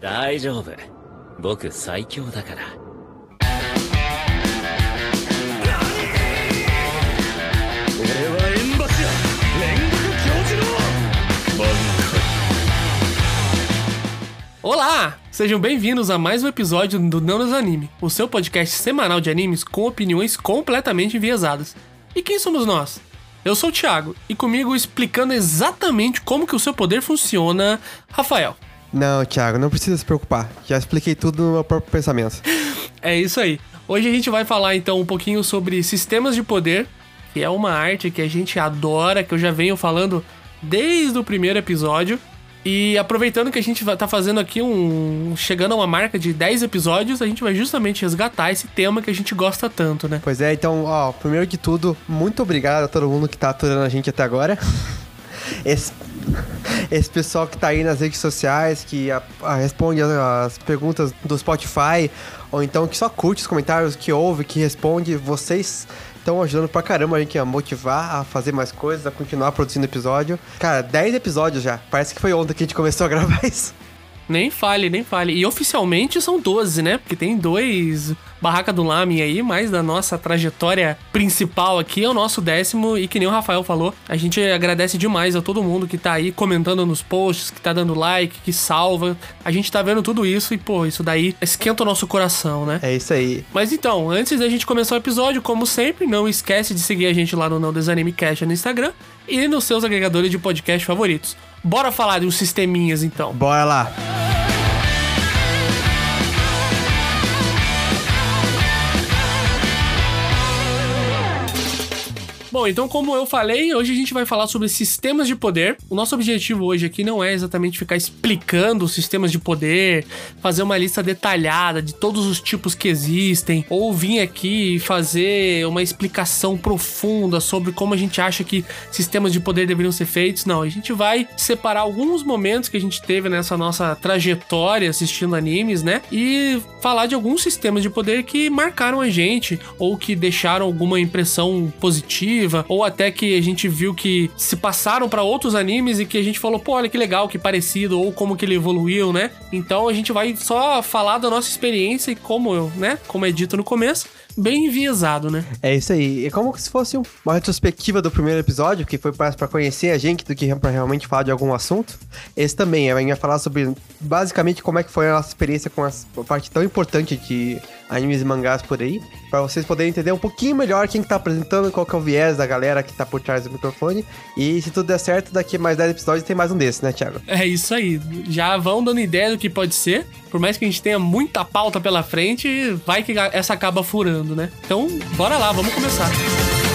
大丈夫僕最強だから俺は縁柱煉獄教授の満 Olá! Sejam bem-vindos a mais um episódio do Não Nos Anime, o seu podcast semanal de animes com opiniões completamente enviesadas. E quem somos nós? Eu sou o Thiago, e comigo explicando exatamente como que o seu poder funciona, Rafael. Não, Thiago, não precisa se preocupar. Já expliquei tudo no meu próprio pensamento. É isso aí. Hoje a gente vai falar então um pouquinho sobre sistemas de poder, que é uma arte que a gente adora, que eu já venho falando desde o primeiro episódio. E aproveitando que a gente tá fazendo aqui um. chegando a uma marca de 10 episódios, a gente vai justamente resgatar esse tema que a gente gosta tanto, né? Pois é, então, ó, primeiro de tudo, muito obrigado a todo mundo que tá aturando a gente até agora. Esse, esse pessoal que tá aí nas redes sociais, que a- a- responde as, as perguntas do Spotify, ou então que só curte os comentários, que ouve, que responde, vocês estão ajudando pra caramba a gente a motivar a fazer mais coisas, a continuar produzindo episódio. Cara, 10 episódios já. Parece que foi ontem que a gente começou a gravar isso. Nem fale, nem fale. E oficialmente são 12, né? Porque tem dois Barraca do Lamin aí, mais da nossa trajetória principal aqui é o nosso décimo. E que nem o Rafael falou, a gente agradece demais a todo mundo que tá aí comentando nos posts, que tá dando like, que salva. A gente tá vendo tudo isso e, pô, isso daí esquenta o nosso coração, né? É isso aí. Mas então, antes da gente começar o episódio, como sempre, não esquece de seguir a gente lá no Não Desanime Cash no Instagram e nos seus agregadores de podcast favoritos. Bora falar de uns sisteminhas então. Bora lá. Bom, então como eu falei, hoje a gente vai falar sobre sistemas de poder. O nosso objetivo hoje aqui não é exatamente ficar explicando os sistemas de poder, fazer uma lista detalhada de todos os tipos que existem, ou vir aqui e fazer uma explicação profunda sobre como a gente acha que sistemas de poder deveriam ser feitos. Não, a gente vai separar alguns momentos que a gente teve nessa nossa trajetória assistindo animes, né? E falar de alguns sistemas de poder que marcaram a gente, ou que deixaram alguma impressão positiva, ou até que a gente viu que se passaram pra outros animes e que a gente falou, pô, olha que legal, que parecido, ou como que ele evoluiu, né? Então a gente vai só falar da nossa experiência e como, né? Como é dito no começo, bem enviesado, né? É isso aí. É como se fosse um- uma retrospectiva do primeiro episódio, que foi mais pra conhecer a gente do que pra realmente falar de algum assunto. Esse também, a gente falar sobre basicamente como é que foi a nossa experiência com essa parte tão importante de animes e mangás por aí, Pra vocês poderem entender um pouquinho melhor quem que tá apresentando, qual que é o viés da galera que tá por trás do microfone. E se tudo der certo, daqui mais 10 episódios tem mais um desse, né, Thiago? É isso aí. Já vão dando ideia do que pode ser. Por mais que a gente tenha muita pauta pela frente, vai que essa acaba furando, né? Então, bora lá, vamos começar. Eu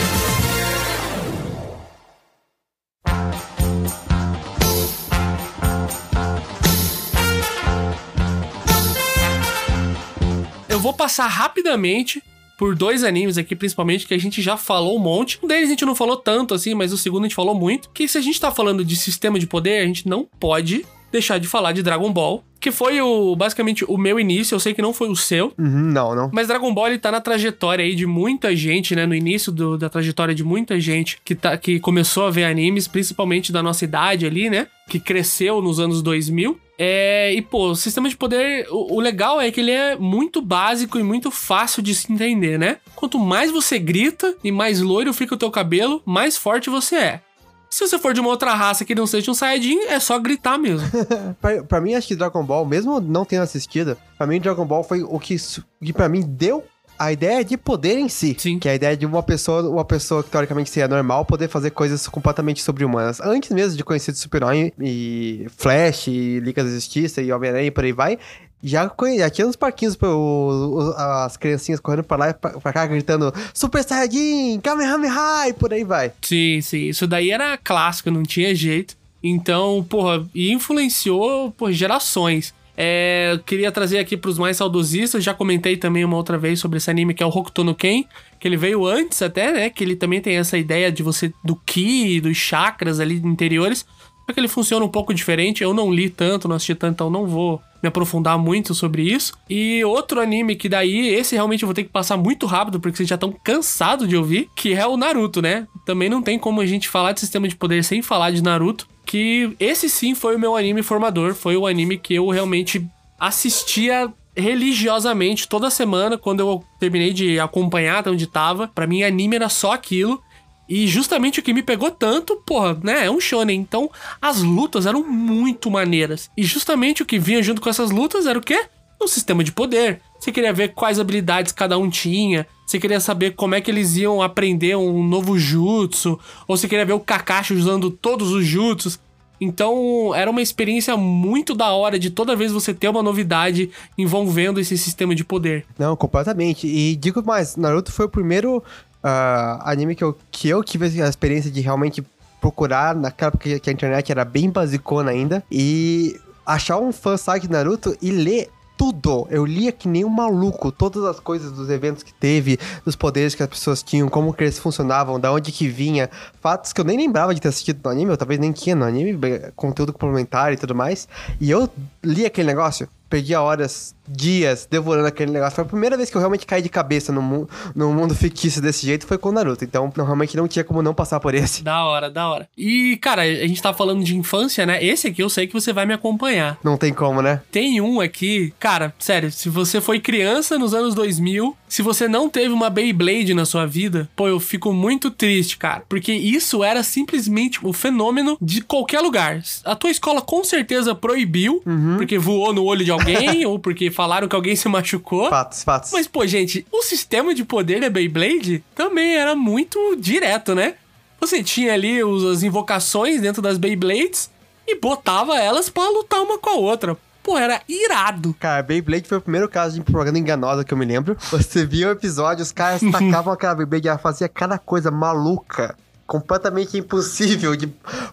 vou passar rapidamente por dois animes aqui, principalmente, que a gente já falou um monte. Um deles a gente não falou tanto assim, mas o segundo a gente falou muito. Que se a gente tá falando de sistema de poder, a gente não pode deixar de falar de Dragon Ball. Que foi o basicamente o meu início, eu sei que não foi o seu. Uhum, não, não. Mas Dragon Ball ele tá na trajetória aí de muita gente, né? No início do- da trajetória de muita gente que, tá, que começou a ver animes, principalmente da nossa idade ali, né? Que cresceu nos anos 2000. É, e, pô, o sistema de poder, o, o legal é que ele é muito básico e muito fácil de se entender, né? Quanto mais você grita e mais loiro fica o teu cabelo, mais forte você é. Se você for de uma outra raça que não seja um Saiyajin, é só gritar mesmo. pra, pra mim, acho que Dragon Ball, mesmo não tendo assistido, pra mim Dragon Ball foi o que, que pra mim deu a ideia de poder em si. Sim. Que é a ideia de uma pessoa, uma pessoa que teoricamente seria normal poder fazer coisas completamente sobre-humanas. Antes mesmo de conhecer Super-Herói e Flash, e Liga da Justiça e Homem-Aranha e por aí vai, já, já tinha nos parquinhos pro- o- as criancinhas correndo pra lá e pra, pra cá gritando Super Saiyajin, Kamehameha e por aí vai. Sim, sim. Isso daí era clássico, não tinha jeito. Então, porra, e influenciou por gerações. É, queria trazer aqui pros mais saudosistas, já comentei também uma outra vez sobre esse anime que é o Hokuto no Ken, que ele veio antes até, né? Que ele também tem essa ideia de você do ki, dos chakras ali interiores. Só que ele funciona um pouco diferente. Eu não li tanto, não assisti tanto, então não vou me aprofundar muito sobre isso. E outro anime que daí, esse realmente eu vou ter que passar muito rápido, porque vocês já estão cansados de ouvir, que é o Naruto, né? Também não tem como a gente falar de sistema de poder sem falar de Naruto. Que esse sim foi o meu anime formador. Foi o anime que eu realmente assistia religiosamente toda semana quando eu terminei de acompanhar até onde tava. Pra mim, anime era só aquilo. E justamente o que me pegou tanto, porra, né, é um shonen. Então, as lutas eram muito maneiras. E justamente o que vinha junto com essas lutas era o quê? O sistema de poder. Você queria ver quais habilidades cada um tinha. Você queria saber como é que eles iam aprender um novo jutsu. Ou você queria ver o Kakashi usando todos os jutsus. Então, era uma experiência muito da hora de toda vez você ter uma novidade envolvendo esse sistema de poder. Não, completamente. E digo mais, Naruto foi o primeiro ah, anime que eu, que eu tive a experiência de realmente procurar naquela época que a internet era bem basicona ainda. E achar um fã site de Naruto e ler tudo. Eu lia que nem um maluco, todas as coisas dos eventos que teve, dos poderes que as pessoas tinham, como que eles funcionavam, da onde que vinha, fatos que eu nem lembrava de ter assistido no anime, eu talvez nem tinha no anime, conteúdo complementar e tudo mais. E eu li aquele negócio, perdia horas, dias devorando aquele negócio. Foi a primeira vez que eu realmente caí de cabeça no, mu no mundo fictício desse jeito, foi com o Naruto. Então, não, realmente não tinha como não passar por esse. Da hora, da hora. E, cara, a gente tá falando de infância, né? Esse aqui eu sei que você vai me acompanhar. Não tem como, né? Tem um aqui, cara, sério, se você foi criança nos anos 2000, se você não teve uma Beyblade na sua vida, pô, eu fico muito triste, cara. Porque isso era simplesmente o fenômeno de qualquer lugar. A tua escola com certeza proibiu, porque voou no olho de alguém, ou porque falaram que alguém se machucou. Fatos, fatos. Mas, pô, gente, o sistema de poder da Beyblade também era muito direto, né? Você tinha ali os- as invocações dentro das Beyblades e botava elas pra lutar uma com a outra. Pô, era irado. Cara, Beyblade foi o primeiro caso de propaganda enganosa que eu me lembro. Você via o episódio, os caras tacavam aquela Beyblade e ela fazia cada coisa maluca. Completamente impossível de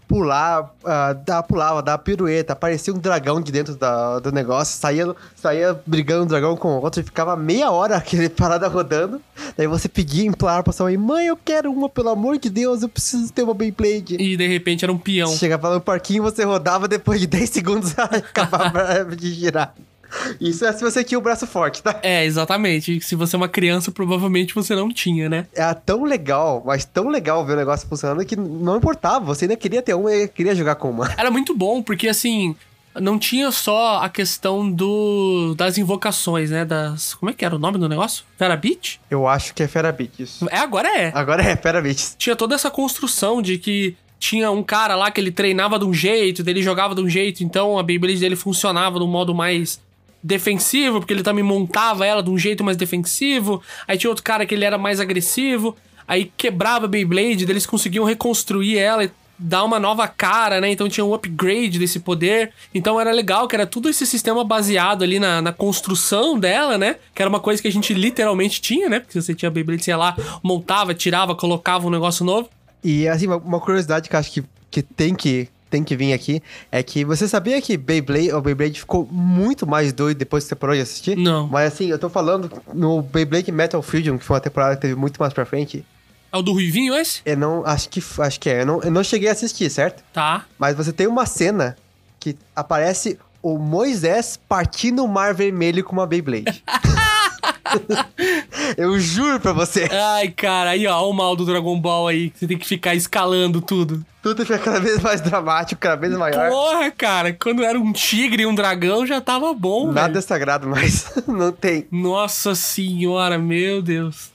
pular, dar, pulava, dar pirueta, aparecia um dragão de dentro da- do negócio, saía, saía brigando um dragão com o outro e ficava meia hora aquele parada rodando. Daí você pedia, implorava pra sua mãe, mãe, eu quero uma, pelo amor de Deus, eu preciso ter uma Beyblade. E de repente era um peão. Chegava no parquinho, você rodava, depois de 10 segundos ela acabava de girar. Isso é se você tinha o braço forte, tá? É, exatamente. Se você é uma criança, provavelmente você não tinha, né? Era tão legal, mas tão legal ver o negócio funcionando que não importava. Você ainda queria ter uma e queria jogar com uma. Era muito bom, porque assim, não tinha só a questão do das invocações, né? Das. Como é que era o nome do negócio? Verabit? Eu acho que é Fera Beat isso. É, agora é. Agora é Fera Beat. Tinha toda essa construção de que tinha um cara lá que ele treinava de um jeito, dele jogava de um jeito, então a Beyblade dele funcionava de um modo mais defensivo, porque ele também montava ela de um jeito mais defensivo. Aí tinha outro cara que ele era mais agressivo, aí quebrava a Beyblade, eles conseguiam reconstruir ela e dar uma nova cara, né? Então tinha um upgrade desse poder. Então era legal que era tudo esse sistema baseado ali na, na construção dela, né? Que era uma coisa que a gente literalmente tinha, né? Porque você tinha Beyblade, você ia lá, montava, tirava, colocava um negócio novo. E assim, uma- curiosidade que acho que, que tem que tem que vir aqui é que você sabia que Beyblade, o Beyblade ficou muito mais doido depois que você parou de assistir? Não. Mas assim, eu tô falando no Beyblade Metal Fusion, que foi uma temporada que teve muito mais pra frente. É o do Ruivinho esse? Eu não, acho que, acho que é, eu não, eu não cheguei a assistir, certo? Tá. Mas você tem uma cena que aparece o Moisés partindo o mar vermelho com uma Beyblade. eu juro pra você. Ai, cara, aí ó, o mal do Dragon Ball aí, que você tem que ficar escalando tudo. Tudo fica cada vez mais dramático, cada vez maior. Porra, cara, quando era um tigre e um dragão já tava bom, Nada velho. é sagrado mais. não tem. Nossa senhora, meu Deus.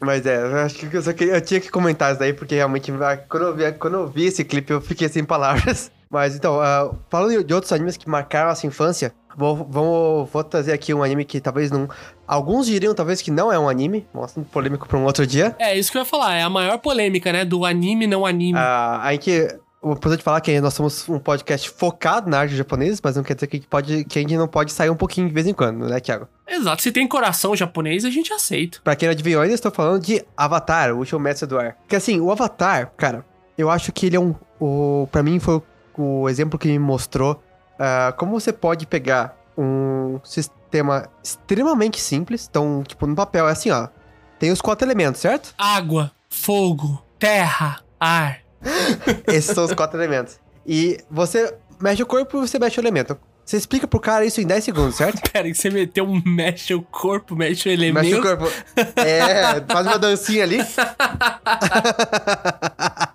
Mas é, eu acho que eu, só queria, eu tinha que comentar isso daí, porque realmente, ah, quando eu vi, quando eu vi esse clipe, eu fiquei sem palavras. Mas então, ah, falando de outros animes que marcaram nossa infância, vou, vou, vou trazer aqui um anime que talvez não. Alguns diriam talvez que não é um anime, um assunto polêmico pra um outro dia. É, isso que eu ia falar, é a maior polêmica, né, do anime não anime. Ah, aí que. É importante falar que nós somos um podcast focado na arte japonesa, mas não quer dizer que pode, que a gente não pode sair um pouquinho de vez em quando, né, Thiago? Exato, se tem coração japonês, a gente aceita. Pra quem não adivinhou ainda, estou falando de Avatar, o último mestre do ar. Porque assim, o Avatar, cara, eu acho que ele é um. O, pra mim foi o, o exemplo que me mostrou ah, como você pode pegar um sistema extremamente simples. Então, tipo, no papel é assim, ó. Tem os quatro elementos, certo? Água, fogo, terra, ar. Esses são os quatro elementos. E você mexe o corpo e você mexe o elemento. Você explica pro cara isso em 10 segundos, certo? Pera, aí você meteu um mexe o corpo, mexe o Mexe o elemento. corpo. É, faz uma dancinha ali.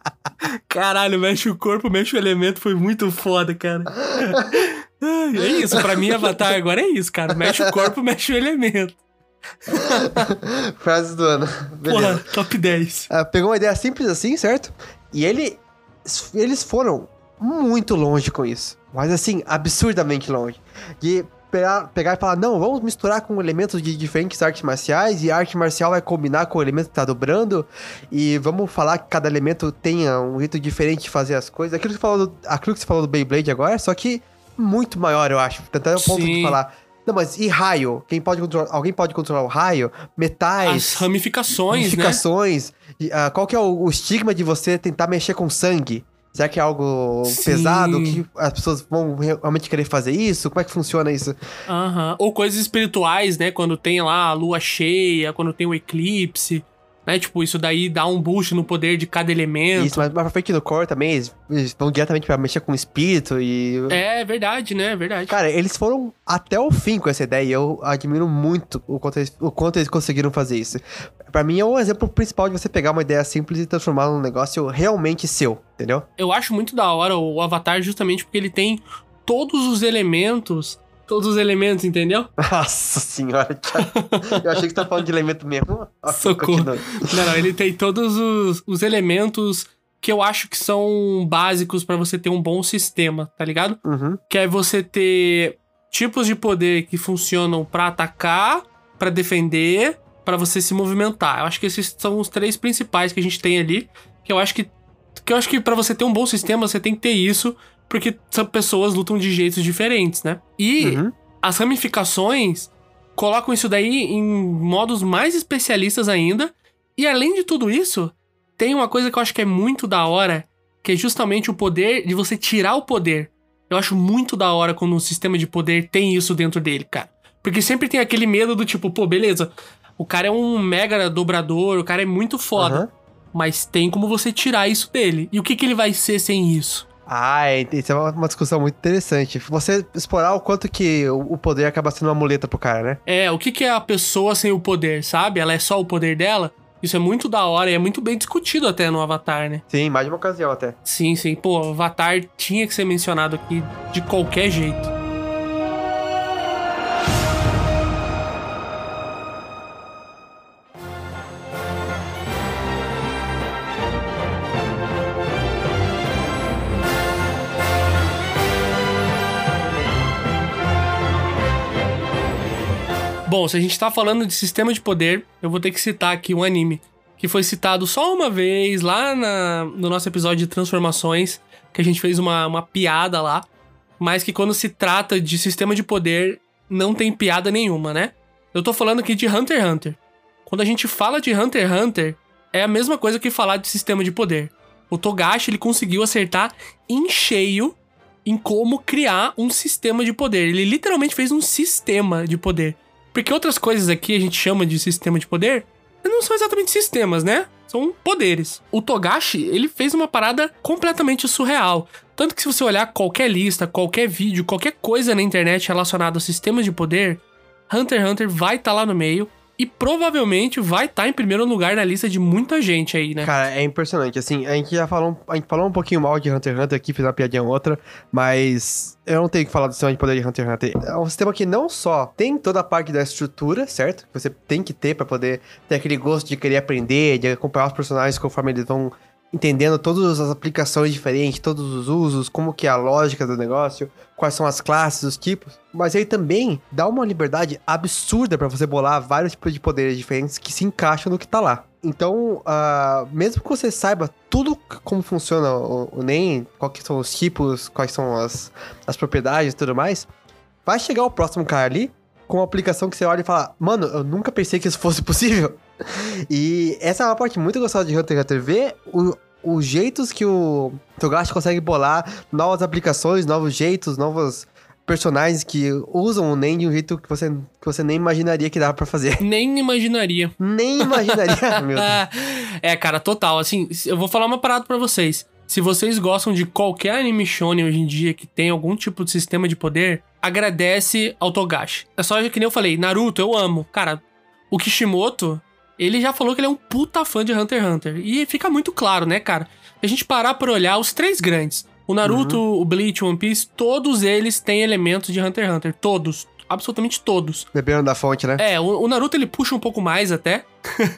Caralho, mexe o corpo, mexe o elemento, foi muito foda, cara. É isso, pra mim, Avatar agora é isso, cara. Mexe o corpo, mexe o elemento. Frases do ano. Beleza. Porra, top 10. Ah, pegou uma ideia simples assim, certo? E ele, eles foram muito longe com isso. Mas assim, absurdamente longe. De pegar, e falar, não, vamos misturar com elementos de diferentes artes marciais e a arte marcial vai combinar com o elemento que tá dobrando e vamos falar que cada elemento tenha um jeito diferente de fazer as coisas. Aquilo que você falou do, aquilo que você falou do Beyblade agora, só que muito maior, eu acho. Até o ponto de Sim. falar, não, mas e raio? Quem pode controlar, alguém pode controlar o raio? Metais As ramificações, né? ramificações. E, ah, qual que é o, o estigma de você tentar mexer com sangue? Será que é algo Sim. pesado? Que as pessoas vão realmente querer fazer isso? Como é que funciona isso? Aham. Ou coisas espirituais, né? Quando tem lá a lua cheia, quando tem o eclipse, né? Tipo, isso daí dá um boost no poder de cada elemento. Isso, mas pra frente no core também, eles, eles vão diretamente pra mexer com o espírito e... É verdade, né? É verdade. Cara, eles foram até o fim com essa ideia e eu admiro muito o quanto eles, o quanto eles conseguiram fazer isso. Pra mim é o exemplo principal de você pegar uma ideia simples e transformar num negócio realmente seu, entendeu? Eu acho muito da hora o Avatar justamente porque ele tem todos os elementos. Todos os elementos, entendeu? Nossa senhora. Eu achei que você tá falando de elemento mesmo. Ok, Socorro. Não, não, ele tem todos os, os elementos que eu acho que são básicos pra você ter um bom sistema, tá ligado? Uhum. Que é você ter tipos de poder que funcionam pra atacar, pra defender, pra você se movimentar. Eu acho que esses são os três principais que a gente tem ali, que eu acho que que eu acho que para você ter um bom sistema, você tem que ter isso, porque são pessoas lutam de jeitos diferentes, né? E Uhum. as ramificações colocam isso daí em modos mais especialistas ainda. E além de tudo isso, tem uma coisa que eu acho que é muito da hora, que é justamente o poder de você tirar o poder. Eu acho muito da hora quando um sistema de poder tem isso dentro dele, cara. Porque sempre tem aquele medo do tipo, pô, beleza, o cara é um mega dobrador, o cara é muito foda. Aham. Mas tem como você tirar isso dele. E o que, que ele vai ser sem isso? Ah, isso é uma, discussão muito interessante. Você explorar o quanto que o poder acaba sendo uma muleta pro cara, né? É, o que, que é a pessoa sem o poder, sabe? Ela é só o poder dela? Isso é muito da hora e é muito bem discutido até no Avatar, né? Sim, mais de uma ocasião até. Sim, sim. Pô, o Avatar tinha que ser mencionado aqui de qualquer jeito. Bom, se a gente tá falando de sistema de poder, eu vou ter que citar aqui um anime que foi citado só uma vez lá na- no nosso episódio de transformações, que a gente fez uma, uma piada lá, mas que quando se trata de sistema de poder, não tem piada nenhuma, né? Eu tô falando aqui de Hunter x Hunter. Quando a gente fala de Hunter x Hunter, é a mesma coisa que falar de sistema de poder. O Togashi ele conseguiu acertar em cheio em como criar um sistema de poder. Ele literalmente fez um sistema de poder. Porque outras coisas aqui a gente chama de sistema de poder, não são exatamente sistemas, né? São poderes. O Togashi, ele fez uma parada completamente surreal. Tanto que se você olhar qualquer lista, qualquer vídeo, qualquer coisa na internet relacionada a sistemas de poder, Hunter x Hunter vai estar lá no meio e provavelmente vai estar em primeiro lugar na lista de muita gente aí, né? Cara, é impressionante. Assim, a gente já falou, a gente falou um pouquinho mal de Hunter x Hunter aqui, fez uma piadinha ou outra, mas eu não tenho que falar do sistema de poder de Hunter x Hunter. É um sistema que não só tem toda a parte da estrutura, certo? Que você tem que ter pra poder ter aquele gosto de querer aprender, de acompanhar os personagens conforme eles vão entendendo todas as aplicações diferentes, todos os usos, como que é a lógica do negócio, quais são as classes, os tipos. Mas ele também dá uma liberdade absurda pra você bolar vários tipos de poderes diferentes que se encaixam no que tá lá. Então, ah, mesmo que você saiba tudo como funciona o, o NEM, quais são os tipos, quais são as, as propriedades e tudo mais, vai chegar o próximo cara ali com uma aplicação que você olha e fala, mano, eu nunca pensei que isso fosse possível. E essa é uma parte muito gostosa de Hunter x Hunter, ver o, os jeitos que o Togashi consegue bolar, novas aplicações, novos jeitos, novos personagens que usam o NEM de um jeito que você, que você nem imaginaria que dava pra fazer. Nem imaginaria. Nem imaginaria, meu Deus. é, cara, total. Assim, eu vou falar uma parada pra vocês. Se vocês gostam de qualquer anime shonen hoje em dia que tem algum tipo de sistema de poder, agradece ao Togashi. É só que nem eu falei, Naruto, eu amo. Cara, o Kishimoto, ele já falou que ele é um puta fã de Hunter x Hunter. E fica muito claro, né, cara? Se a gente parar pra olhar os três grandes, O Naruto, Uhum. o Bleach, o One Piece, todos eles têm elementos de Hunter x Hunter. Todos. Absolutamente todos. Beberam da fonte, né? É, o, o Naruto ele puxa um pouco mais até.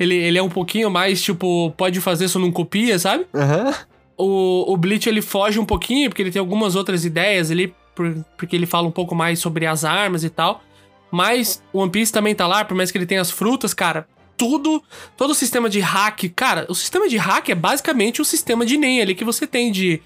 ele, ele é um pouquinho mais, tipo, pode fazer só não copia, sabe? Aham. O, o Bleach ele foge um pouquinho, porque ele tem algumas outras ideias ali, por- porque ele fala um pouco mais sobre as armas e tal. Mas o One Piece também tá lá, por mais que ele tenha as frutas, cara. Tudo, todo o sistema de hack. Cara, o sistema de hack é basicamente o sistema de Nen ali que você tem de,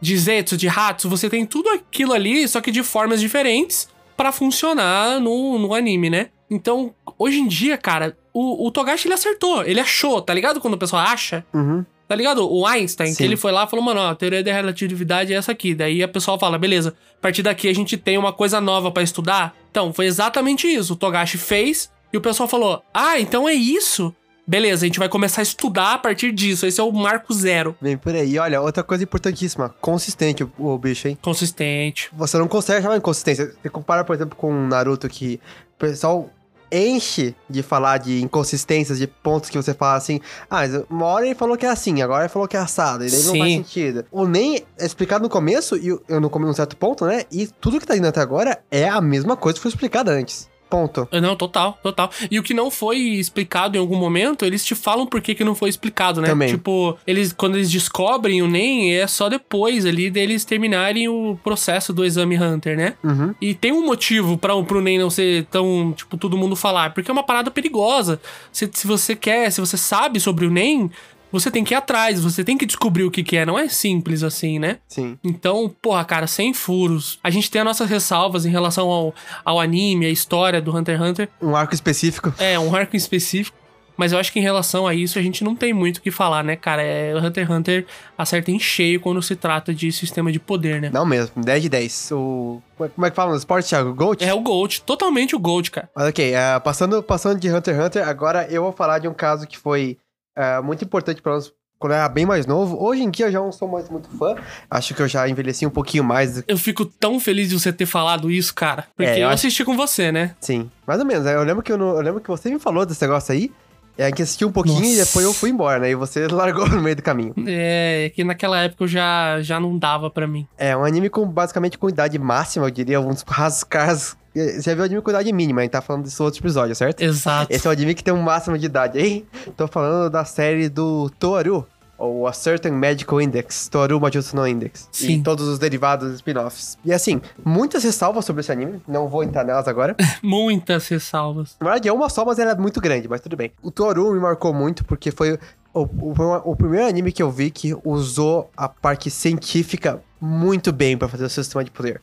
de Zetsu, de Hatsu. Você tem tudo aquilo ali, só que de formas diferentes pra funcionar no, no anime, né? Então, hoje em dia, cara, o, o Togashi ele acertou, ele achou, tá ligado? Quando o pessoal acha. Uhum. Tá ligado? O Einstein, que Sim. ele foi lá e falou, mano, ó, a teoria da relatividade é essa aqui. Daí a pessoa fala, beleza, a partir daqui a gente tem uma coisa nova pra estudar. Então, foi exatamente isso. O Togashi fez e o pessoal falou, ah, então é isso? Beleza, a gente vai começar a estudar a partir disso. Esse é o marco zero. Vem por aí. Olha, outra coisa importantíssima. Consistente o, o bicho, hein? Consistente. Você não consegue chamar inconsistência. Você compara, por exemplo, com o Naruto, que o pessoal enche de falar de inconsistências, de pontos que você fala assim, ah, mas uma hora ele falou que é assim, agora ele falou que é assado, e daí não Sim. faz sentido. O nem é explicado no começo, e eu- eu não comi num certo ponto, né? E tudo que tá indo até agora é a mesma coisa que foi explicada antes. Ponto. Não, total, total. E o que não foi explicado em algum momento, eles te falam por que, que não foi explicado, né? Também. Tipo, eles quando eles descobrem o NEM, é só depois ali deles terminarem o processo do exame Hunter, né? Uhum. E tem um motivo para pro NEM não ser tão, tipo, todo mundo falar, porque é uma parada perigosa. Se, se você quer, se você sabe sobre o NEM, você tem que ir atrás, você tem que descobrir o que, que é. Não é simples assim, né? Sim. Então, porra, cara, sem furos. A gente tem as nossas ressalvas em relação ao, ao anime, a história do Hunter x Hunter. Um arco específico. É, um arco específico. Mas eu acho que em relação a isso, a gente não tem muito o que falar, né, cara? É, o Hunter x Hunter acerta em cheio quando se trata de sistema de poder, né? Não mesmo, 10 de 10. O... Como é que fala no esporte, Thiago? Gold? É o Gold, totalmente o Gold, cara. Mas ok, eh, passando, passando de Hunter x Hunter, agora eu vou falar de um caso que foi eh, muito importante pra nós quando eu era bem mais novo. Hoje em dia eu já não sou mais muito fã. Acho que eu já envelheci um pouquinho mais. Eu fico tão feliz de você ter falado isso, cara. Porque É, eu eu acho- assisti com você, né? Sim, mais ou menos. Eu lembro que, eu, não- eu lembro que você me falou desse negócio aí. É que assisti um pouquinho e Nossa. depois eu fui embora, né? E você largou no meio do caminho. É, que naquela época eu já, já não dava pra mim. É um anime com basicamente com idade máxima, eu diria, uns rascas. Você já viu o anime com idade mínima, a gente tá falando desse outro episódio, certo? Exato. Esse é o anime que tem um máximo de idade, hein? Tô falando da série do Toaru, ou A Certain Medical Index, Toaru Majutsu no Index. Sim. E todos os derivados e spin-offs. E assim, muitas ressalvas sobre esse anime, não vou entrar nelas agora. Muitas ressalvas. Na verdade é uma só, mas ela é muito grande, mas tudo bem. O Toaru me marcou muito porque foi o, o, o primeiro anime que eu vi que usou a parte científica muito bem pra fazer o seu sistema de poder.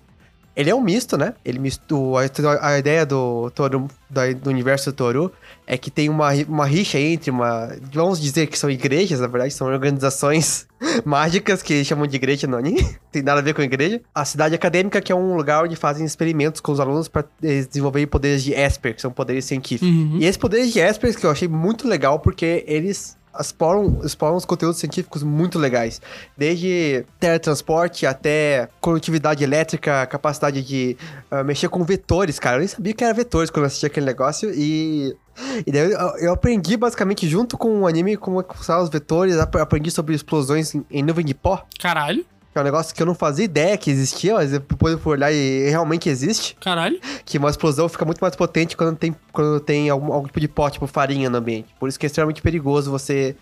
Ele é um misto, né? Ele mistura. A, a ideia do Toru, do universo do Toru, é que tem uma, uma rixa entre uma. Vamos dizer que são igrejas, na verdade, são organizações mágicas que chamam de igreja no anime. tem nada a ver com igreja. A cidade acadêmica, que é um lugar onde fazem experimentos com os alunos para desenvolver poderes de Esper, que são poderes científicos. Uhum. E esses poderes de Esper que eu achei muito legal porque eles exploram, exploram os conteúdos científicos muito legais. Desde teletransporte até condutividade elétrica, capacidade de ah, mexer com vetores, cara. Eu nem sabia que era vetores quando eu assisti aquele negócio e... E daí eu, aprendi basicamente junto com o anime como é funcionam os vetores, ap- aprendi sobre explosões em, em nuvem de pó, Caralho, que é um negócio que eu não fazia ideia que existia, mas depois eu fui olhar e realmente existe caralho. que uma explosão fica muito mais potente quando tem, quando tem algum, algum tipo de pó, tipo farinha no ambiente. Por isso que é extremamente perigoso você,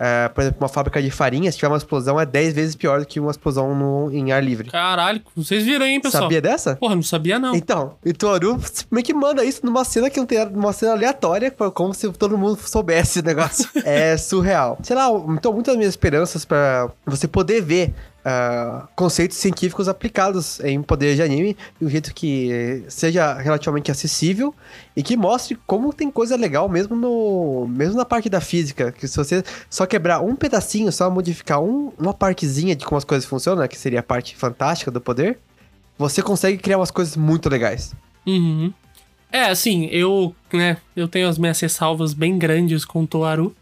é, por exemplo, uma fábrica de farinha, se tiver uma explosão, é 10 vezes pior do que uma explosão no, em ar livre. Caralho, vocês viram, hein, pessoal? Sabia dessa? Porra, não sabia não. Então, e Toru meio que manda isso numa cena que não tem numa cena aleatória, como se todo mundo soubesse o negócio. é surreal. Sei lá, então muitas minhas esperanças pra você poder ver ah, conceitos científicos aplicados em poder de anime de um jeito que seja relativamente acessível e que mostre como tem coisa legal mesmo no mesmo na parte da física, que se você só quebrar um pedacinho, só modificar um- uma partezinha de como as coisas funcionam, né, que seria a parte fantástica do poder, você consegue criar umas coisas muito legais. Uhum. É, assim, eu, né, eu tenho as minhas ressalvas bem grandes com o Toaru,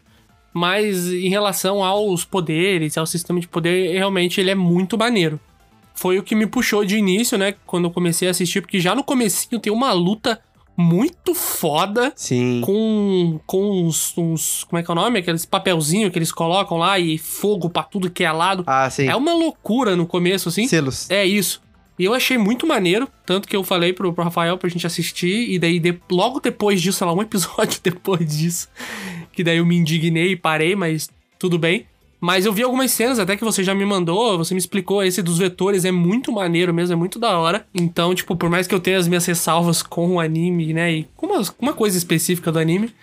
mas em relação aos poderes, ao sistema de poder, realmente ele é muito maneiro. Foi o que me puxou de início, né, quando eu comecei a assistir, porque já no comecinho tem uma luta muito foda. Sim. Com, com uns, uns. Como é que é o nome? Aqueles papelzinhos que eles colocam lá e fogo pra tudo que é lado. Ah, sim. É uma loucura no começo, assim. Selos. É isso. E eu achei muito maneiro, tanto que eu falei pro, pro Rafael pra gente assistir, e daí de- logo depois disso, sei lá, um episódio depois disso, que daí eu me indignei e parei, mas tudo bem. Mas eu vi algumas cenas até que você já me mandou, você me explicou, esse dos vetores é muito maneiro mesmo, é muito da hora. Então, tipo, por mais que eu tenha as minhas ressalvas com o anime, né, e com uma, uma coisa específica do anime,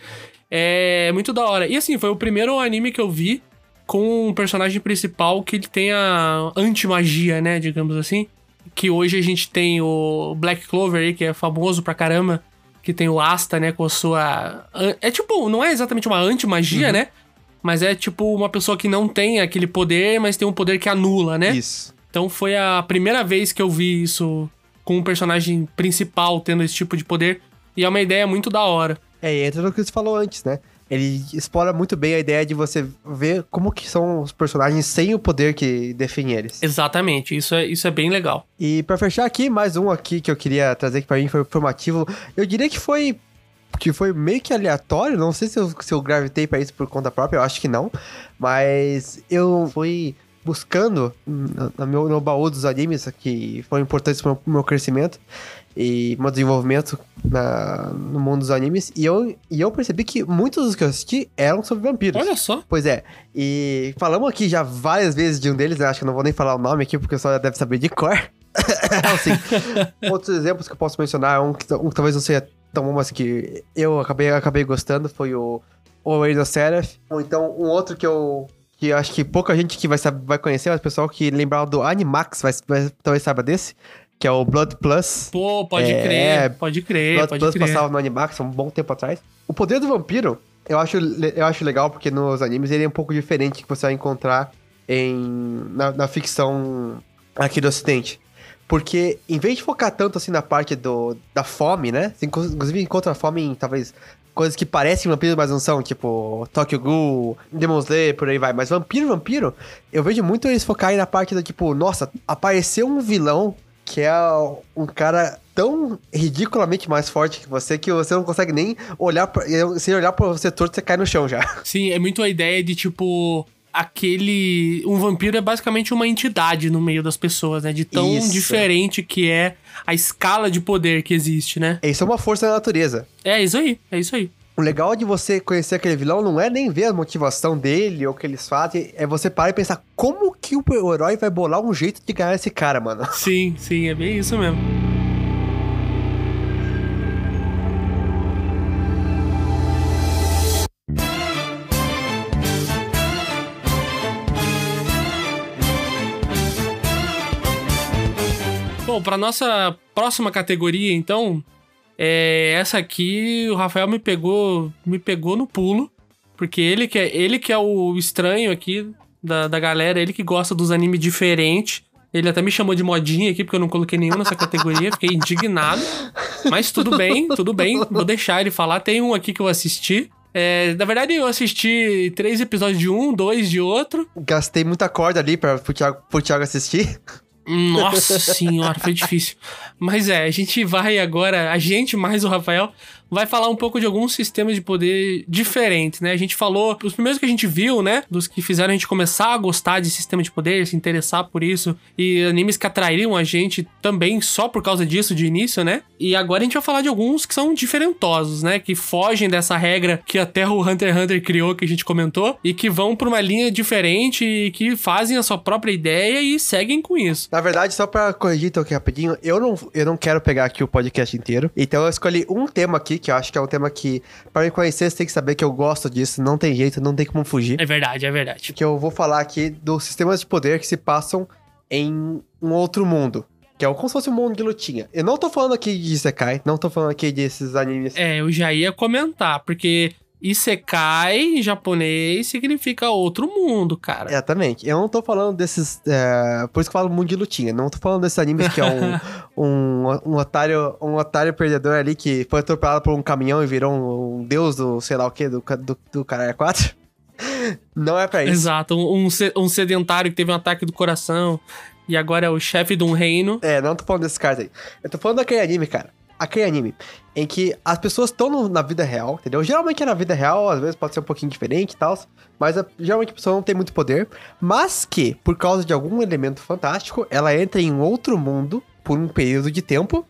é muito da hora. E assim, foi o primeiro anime que eu vi com um personagem principal que ele tem a anti-magia, né, digamos assim. Que hoje a gente tem o Black Clover aí, que é famoso pra caramba. Que tem o Asta, né, com a sua... É tipo, não é exatamente uma anti-magia, né? Mas é tipo uma pessoa que não tem aquele poder, mas tem um poder que anula, né? Isso. Então foi a primeira vez que eu vi isso com um personagem principal tendo esse tipo de poder. E é uma ideia muito da hora. É, e entra no que você falou antes, né? Ele explora muito bem a ideia de você ver como que são os personagens sem o poder que define eles. Exatamente, isso é, isso é bem legal. E pra fechar aqui, mais um aqui que eu queria trazer que pra mim foi informativo. Eu diria que foi que foi meio que aleatório, não sei se eu, se eu gravitei pra isso por conta própria, eu acho que não. Mas eu fui buscando no, no meu, no baú dos animes que foram importantes pro meu crescimento e meu desenvolvimento na, no mundo dos animes. E eu, e eu percebi que muitos dos que eu assisti eram sobre vampiros. Olha só. Pois é, e falamos aqui já várias vezes de um deles, né? acho que eu não vou nem falar o nome aqui, porque o pessoal já deve saber de cor. assim, outros exemplos que eu posso mencionar, um que, um que talvez não seja tão bom, mas que eu acabei, acabei gostando, foi o Owen of Seraph. Ou então, um outro que eu que acho que pouca gente que vai, saber, vai conhecer, mas o pessoal que lembrar do Animax vai, vai, talvez saiba desse, que é o Blood Plus. Pô, pode É, crer, pode crer, Blood pode Plus crer. passava no Animax há um bom tempo atrás. O poder do vampiro, eu acho, eu acho legal, porque nos animes ele é um pouco diferente que você vai encontrar em, na, na ficção aqui do ocidente. Porque, em vez de focar tanto assim na parte do, da fome, né? Você inclu- inclusive encontra fome em, talvez, coisas que parecem vampiros, mas não são, tipo Tokyo Ghoul, Demon Slayer, por aí vai. Mas vampiro, vampiro, eu vejo muito eles focarem na parte da, tipo, nossa, apareceu um vilão que é um cara tão ridiculamente mais forte que você que você não consegue nem olhar pra, se olhar pra você torto, você cai no chão já. Sim, é muito a ideia de tipo. Aquele. Um vampiro é basicamente uma entidade no meio das pessoas, né? De tão Isso. diferente que é a escala de poder que existe, né? Isso é uma força da natureza. É isso aí, é isso aí. O legal de você conhecer aquele vilão não é nem ver a motivação dele ou o que eles fazem, é você parar e pensar como que o herói vai bolar um jeito de ganhar esse cara, mano. Sim, sim, é bem isso mesmo. Bom, para nossa próxima categoria, então, é essa aqui o Rafael me pegou, me pegou no pulo, porque ele que é, ele que é o estranho aqui da, da galera, ele que gosta dos animes diferentes. Ele até me chamou de modinha aqui, porque eu não coloquei nenhum nessa categoria, fiquei indignado. Mas tudo bem, tudo bem, vou deixar ele falar. Tem um aqui que eu assisti. É, na verdade, eu assisti três episódios de um, dois de outro. Gastei muita corda ali pra, pro, Thiago, pro Thiago assistir. Nossa senhora, foi difícil. Mas é, a gente vai agora, a gente mais o Rafael, vai falar um pouco de alguns sistemas de poder diferentes, né? A gente falou, os primeiros que a gente viu, né? Dos que fizeram a gente começar a gostar de sistema de poder, se interessar por isso, e animes que atrairiam a gente também só por causa disso de início, né? E agora a gente vai falar de alguns que são diferentosos, né? Que fogem dessa regra que até o Hunter x Hunter criou, que a gente comentou, e que vão pra uma linha diferente e que fazem a sua própria ideia e seguem com isso. Na verdade, só pra corrigir então aqui rapidinho, eu não, eu não quero pegar aqui o podcast inteiro. Então eu escolhi um tema aqui, que eu acho que é um tema que, pra me conhecer, você tem que saber que eu gosto disso, não tem jeito, não tem como fugir. É verdade, é verdade. Que eu vou falar aqui dos sistemas de poder que se passam em um outro mundo. Que é como se fosse um mundo de lutinha. Eu não tô falando aqui de Isekai, não tô falando aqui desses animes. É, eu já ia comentar, porque Isekai em japonês significa outro mundo, cara. Exatamente. Eu não tô falando desses. é, Por isso que eu falo mundo de lutinha. Não tô falando desses animes que é um, um, um otário, um otário perdedor ali que foi atropelado por um caminhão e virou um, um deus do sei lá o que, do, do, do Caralho 4. Não é pra isso. Exato, um, um se- sedentário que teve um ataque do coração e agora é o chefe de um reino. É, não tô falando desses caras aí. Eu tô falando daquele anime, cara. Aquele anime em que as pessoas estão na vida real, entendeu? Geralmente é na vida real, às vezes pode ser um pouquinho diferente e tal, mas a, geralmente a pessoa não tem muito poder, mas que, por causa de algum elemento fantástico, ela entra em outro mundo por um período de tempo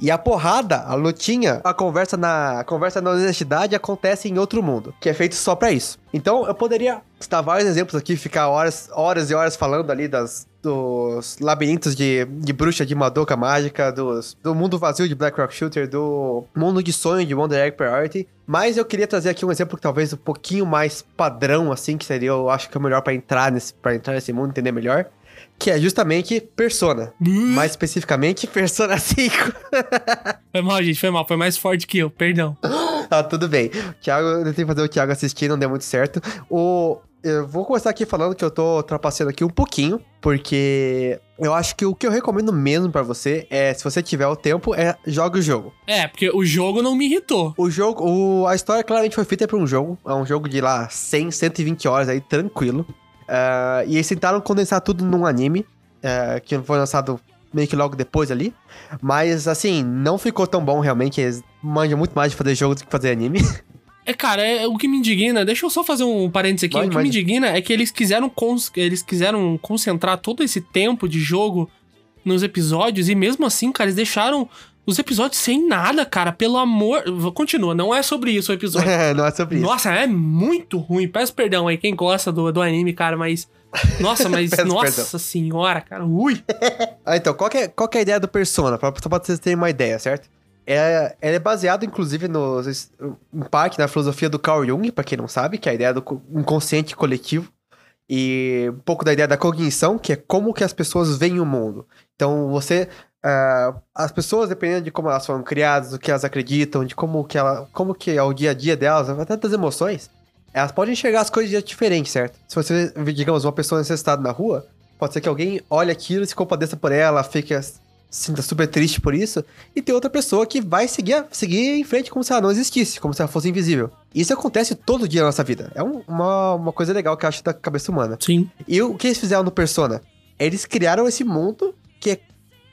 e a porrada, a lutinha, a conversa na a conversa na honestidade acontece em outro mundo, que é feito só para isso. Então, eu poderia citar vários exemplos aqui, ficar horas, horas e horas falando ali das dos labirintos de, de bruxa de Madoka mágica, dos, do mundo vazio de Black Rock Shooter, do mundo de sonho de Wonder Egg Priority. Mas eu queria trazer aqui um exemplo que talvez um pouquinho mais padrão, assim, que seria, eu acho que é melhor para entrar nesse para entrar nesse mundo, entender melhor que é justamente Persona. mais especificamente, Persona 5. foi mal, gente, foi mal. Foi mais forte que eu, perdão. ah, tudo bem. Thiago, eu tentei fazer o Thiago assistir, não deu muito certo. O... Eu vou começar aqui falando que eu tô trapaceando aqui um pouquinho, porque eu acho que o que eu recomendo mesmo para você é, se você tiver o tempo, é jogue o jogo. É, porque o jogo não me irritou. O jogo, o, a história claramente foi feita para um jogo, é um jogo de lá 100, 120 horas aí, tranquilo. Uh, e eles tentaram condensar tudo num anime, uh, que foi lançado meio que logo depois ali. Mas, assim, não ficou tão bom realmente. Eles manjam muito mais de fazer jogo do que fazer anime. É, cara, é, o que me indigna, deixa eu só fazer um parênteses aqui. o que me indigna é que eles quiseram, eles quiseram concentrar todo esse tempo de jogo nos episódios e mesmo assim, cara, eles deixaram os episódios sem nada, cara. Pelo amor. Continua, não é sobre isso o episódio. É, não é sobre isso. Nossa, é muito ruim. Peço perdão aí quem gosta do, do anime, cara, mas. Nossa, mas. nossa perdão. senhora, cara. Ui. ah, então, qual é, qual é a ideia do Persona? Pra, só pra vocês terem uma ideia, certo? É, ele é baseado, inclusive, no, em parte na filosofia do Carl Jung, para quem não sabe, que é a ideia do inconsciente coletivo. E um pouco da ideia da cognição, que é como que as pessoas veem o mundo. Então, você Uh, as pessoas, dependendo de como elas foram criadas, do que elas acreditam, de como que, ela, como que é o dia a dia delas, até das emoções, elas podem enxergar as coisas diferentes, certo? Se você, digamos, uma pessoa necessitada na rua, pode ser que alguém olhe aquilo e se compadeça por ela, fique sinta super triste por isso, e tem outra pessoa que vai seguir, seguir em frente como se ela não existisse, como se ela fosse invisível. Isso acontece todo dia na nossa vida. É um, uma, uma coisa legal que eu acho da cabeça humana. Sim. E o que eles fizeram no Persona? Eles criaram esse mundo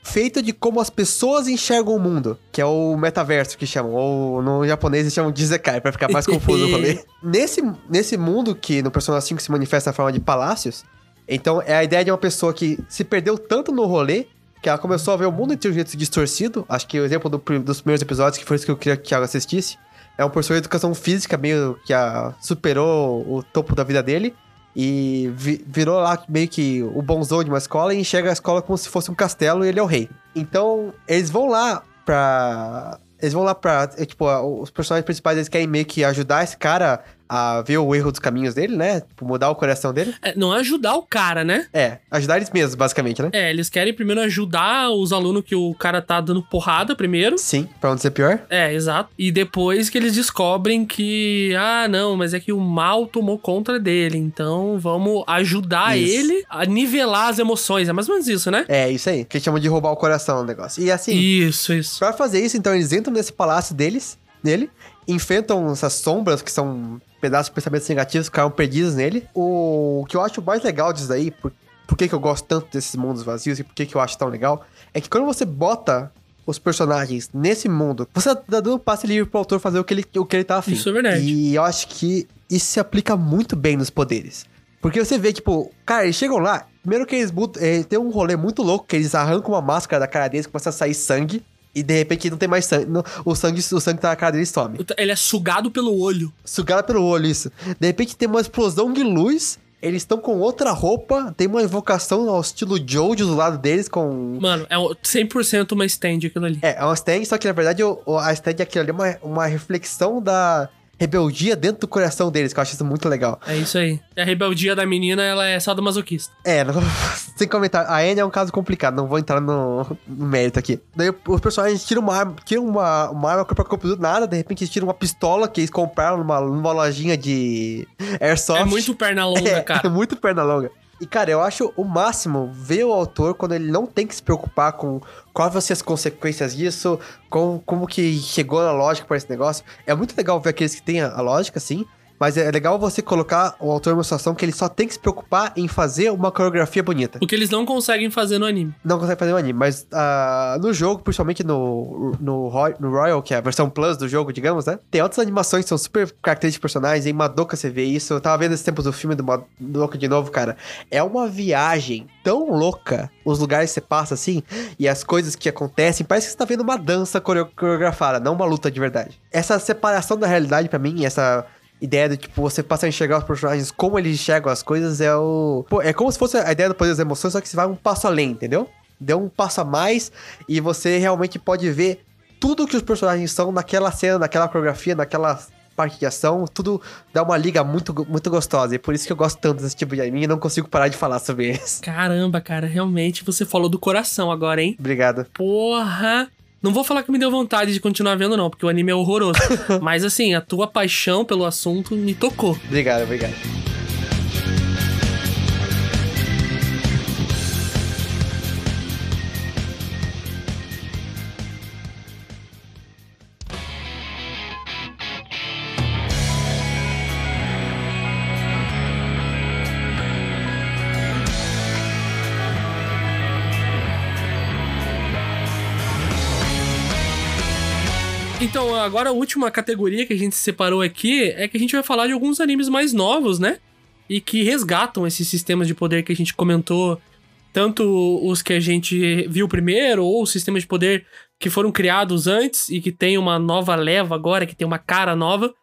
feita de como as pessoas enxergam o mundo, que é o metaverso que chamam, ou no japonês eles chamam de Isekai, pra ficar mais confuso eu falei. Nesse, nesse mundo que no Persona 5 se manifesta na forma de palácios, então é a ideia de uma pessoa que se perdeu tanto no rolê que ela começou a ver o mundo de um jeito distorcido. Acho que o exemplo do, dos primeiros episódios, que foi isso que eu queria que ela assistisse, é um professor de educação física meio que a, superou o topo da vida dele e vi, virou lá meio que o bonzão de uma escola e enxerga a escola como se fosse um castelo e ele é o rei. Então, eles vão lá pra. Eles vão lá pra. É, tipo, os personagens principais eles querem meio que ajudar esse cara a ver o erro dos caminhos dele, né? Tipo, mudar o coração dele. É, não é ajudar o cara, né? É, ajudar eles mesmos, basicamente, né? É, eles querem primeiro ajudar os alunos que o cara tá dando porrada primeiro. Sim, pra não ser pior. É, exato. E depois que eles descobrem que, ah, não, mas é que o mal tomou conta dele, então vamos ajudar isso. ele a nivelar as emoções. É mais ou menos isso, né? É, isso aí. Que eles chamam de roubar o coração o negócio. E assim. Isso, isso. Pra fazer isso, então, eles entram nesse palácio deles, nele, enfrentam essas sombras que são pedaços de pensamentos negativos que ficaram perdidos nele. O que eu acho mais legal disso daí, por, por que, que eu gosto tanto desses mundos vazios e por que, que eu acho tão legal, é que quando você bota os personagens nesse mundo, você tá dando um passe livre pro autor fazer o que ele, o que ele tá afim. Isso é verdade. E eu acho que isso se aplica muito bem nos poderes. Porque você vê, tipo, cara, eles chegam lá, primeiro que eles é, tem um rolê muito louco, que eles arrancam uma máscara da cara deles, começa a sair sangue. E de repente não tem mais sangue. Não, o sangue, o sangue tá na cara dele e some. Ele é sugado pelo olho. Sugado pelo olho, isso. De repente tem uma explosão de luz. Eles estão com outra roupa. Tem uma invocação ao estilo Jojo do lado deles com. Mano, é 100% uma stand aquilo ali. É, é uma stand, só que na verdade a stand aquilo ali é uma, uma reflexão da rebeldia dentro do coração deles, que eu acho isso muito legal. É isso aí. A rebeldia da menina, ela é sadomasoquista. É, não, sem comentar. A Anne é um caso complicado, não vou entrar no, no mérito aqui. Daí os personagens tiram uma arma, tiram uma, uma arma corpo a corpo do nada, de repente eles tiram uma pistola que eles compraram numa, numa lojinha de airsoft. É muito perna longa, é, cara. É muito perna longa. E, cara, eu acho o máximo ver o autor quando ele não tem que se preocupar com quais vão ser as consequências disso, com, como que chegou na lógica para esse negócio. É muito legal ver aqueles que têm a, a lógica, assim, Mas é legal você colocar o autor em uma situação que ele só tem que se preocupar em fazer uma coreografia bonita. O que eles não conseguem fazer no anime. Não consegue fazer um anime, mas ah, no jogo, principalmente no, no, no Royal, que é a versão Plus do jogo, digamos, né? Tem outras animações que são super características de personagens. Em Madoka você vê isso. Eu tava vendo esses tempos do filme do Madoka de novo, cara. É uma viagem tão louca. Os lugares que você passa assim e as coisas que acontecem. Parece que você tá vendo uma dança coreo- coreografada, não uma luta de verdade. Essa separação da realidade pra mim, essa ideia de, tipo, você passa a enxergar os personagens como eles enxergam as coisas é o. Pô, é como se fosse a ideia do poder das emoções, só que você vai um passo além, entendeu? Deu um passo a mais e você realmente pode ver tudo que os personagens são naquela cena, naquela coreografia, naquela parte de ação, tudo dá uma liga muito, muito gostosa. E por isso que eu gosto tanto desse tipo de anime e não consigo parar de falar sobre eles. Caramba, cara, realmente você falou do coração agora, hein? Obrigado. Porra! Não vou falar que me deu vontade de continuar vendo, não, porque o anime é horroroso. Mas assim, a tua paixão pelo assunto me tocou. Obrigado, obrigado. Agora a última categoria que a gente separou aqui é que a gente vai falar de alguns animes mais novos, né? E que resgatam esses sistemas de poder que a gente comentou, tanto os que a gente viu primeiro, ou os sistemas de poder que foram criados antes e que tem uma nova leva agora, que tem uma cara nova,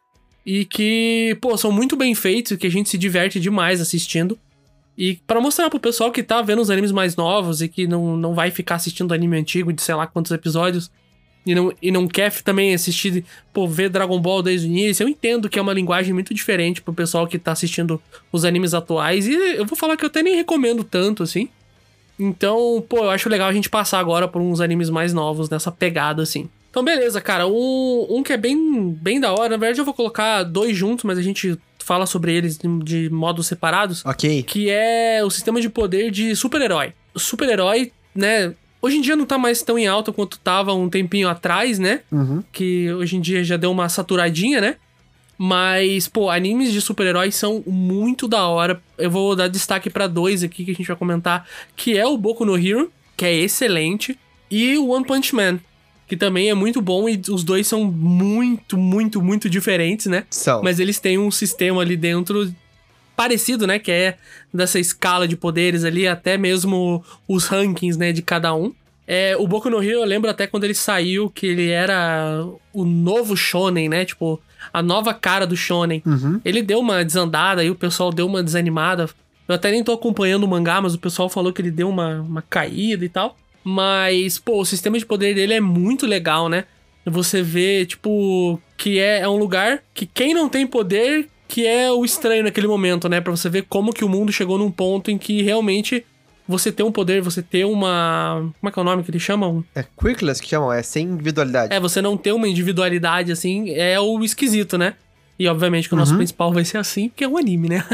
e que, pô, são muito bem feitos, que a gente se diverte demais assistindo. E pra mostrar pro pessoal que tá vendo os animes mais novos e que não, não vai ficar assistindo anime antigo de sei lá quantos episódios, e não, e não quer também assistir, pô, ver Dragon Ball desde o início, eu entendo que é uma linguagem muito diferente pro pessoal que tá assistindo os animes atuais. E eu vou falar que eu até nem recomendo tanto, assim. Então, pô, eu acho legal a gente passar agora por uns animes mais novos nessa pegada, assim. Então, beleza, cara. Um, um que é bem, bem da hora. Na verdade, eu vou colocar dois juntos, mas a gente fala sobre eles de, de modos separados Ok. que é o sistema de poder de super-herói. Super-herói, né? Hoje em dia não tá mais tão em alta quanto tava um tempinho atrás, né? Uhum. Que hoje em dia já deu uma saturadinha, né? Mas, pô, animes de super-heróis são muito da hora. Eu vou dar destaque pra dois aqui que a gente vai comentar, que é o Boku no Hero, que é excelente, e o One Punch Man, que também é muito bom e os dois são muito, muito, muito diferentes, né? São. Mas eles têm um sistema ali dentro parecido, né? Que é dessa escala de poderes ali, até mesmo os rankings, né? De cada um. É, o Boku no Hero, eu lembro até quando ele saiu que ele era o novo shonen, né? Tipo, a nova cara do shonen. Uhum. Ele deu uma desandada e o pessoal deu uma desanimada. Eu até nem tô acompanhando o mangá, mas o pessoal falou que ele deu uma, uma caída e tal. Mas, pô, o sistema de poder dele é muito legal, né? Você vê, tipo, que é, é um lugar que quem não tem poder, que é o estranho naquele momento, né? Pra você ver como que o mundo chegou num ponto em que realmente você ter um poder, você ter uma. Como é que é o nome que eles chamam? É quirkless que chamam, é sem individualidade. É, você não ter uma individualidade assim é o esquisito, né? E obviamente que o nosso principal vai ser assim, porque é um anime, né?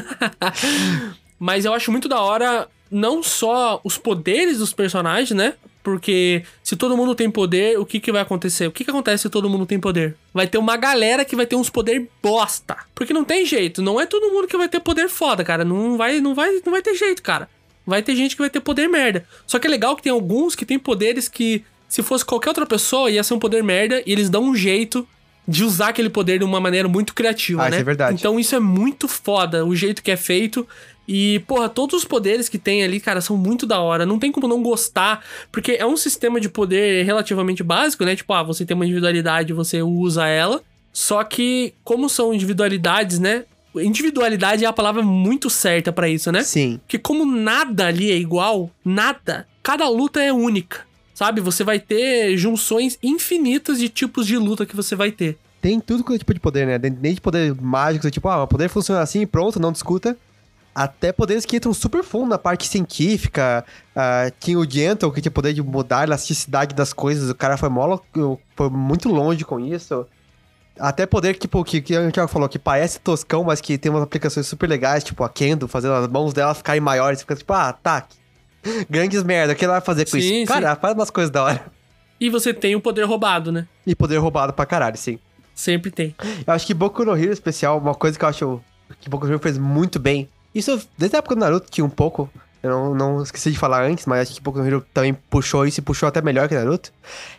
Mas eu acho muito da hora não só os poderes dos personagens, né? Porque se todo mundo tem poder, o que, que vai acontecer? O que, que acontece se todo mundo tem poder? Vai ter uma galera que vai ter uns poder bosta. Porque não tem jeito, não é todo mundo que vai ter poder foda, cara. Não vai, não vai, não vai ter jeito, cara. Vai ter gente que vai ter poder merda. Só que é legal que tem alguns que tem poderes que, se fosse qualquer outra pessoa, ia ser um poder merda e eles dão um jeito de usar aquele poder de uma maneira muito criativa, Ah, né? isso é verdade. Então isso é muito foda, o jeito que é feito. E, porra, todos os poderes que tem ali, cara, são muito da hora. Não tem como não gostar, porque é um sistema de poder relativamente básico, né? Tipo, ah, você tem uma individualidade, você usa ela. Só que, como são individualidades, né? Individualidade é a palavra muito certa pra isso, né? Sim. Que como nada ali é igual, nada, cada luta é única. Sabe? Você vai ter junções infinitas de tipos de luta que você vai ter. Tem tudo quanto é tipo de poder, né? Desde poder mágico, tipo, ah, o poder funciona assim e pronto, não discuta. Até poderes que entram super fundo na parte científica. ah, tinha o Gentle, que tinha poder de mudar a elasticidade das coisas. O cara foi, mó, lo- foi muito longe com isso. Até poder tipo, que, que a gente falou, que parece toscão, mas que tem umas aplicações super legais, tipo a Kendo, fazendo as mãos dela ficarem maiores. Fica tipo, ah, tá. Grandes merda, o que ela vai fazer com Sim, sim. isso? Cara, ela faz umas coisas da hora. E você tem o poder roubado, né? E poder roubado pra caralho, sim. Sempre tem. Eu acho que Boku no Hero especial, uma coisa que eu acho que Boku no Hero fez muito bem. Isso desde a época do Naruto tinha um pouco. Eu não, não esqueci de falar antes, mas acho que Boku no Hero também puxou isso e puxou até melhor que Naruto.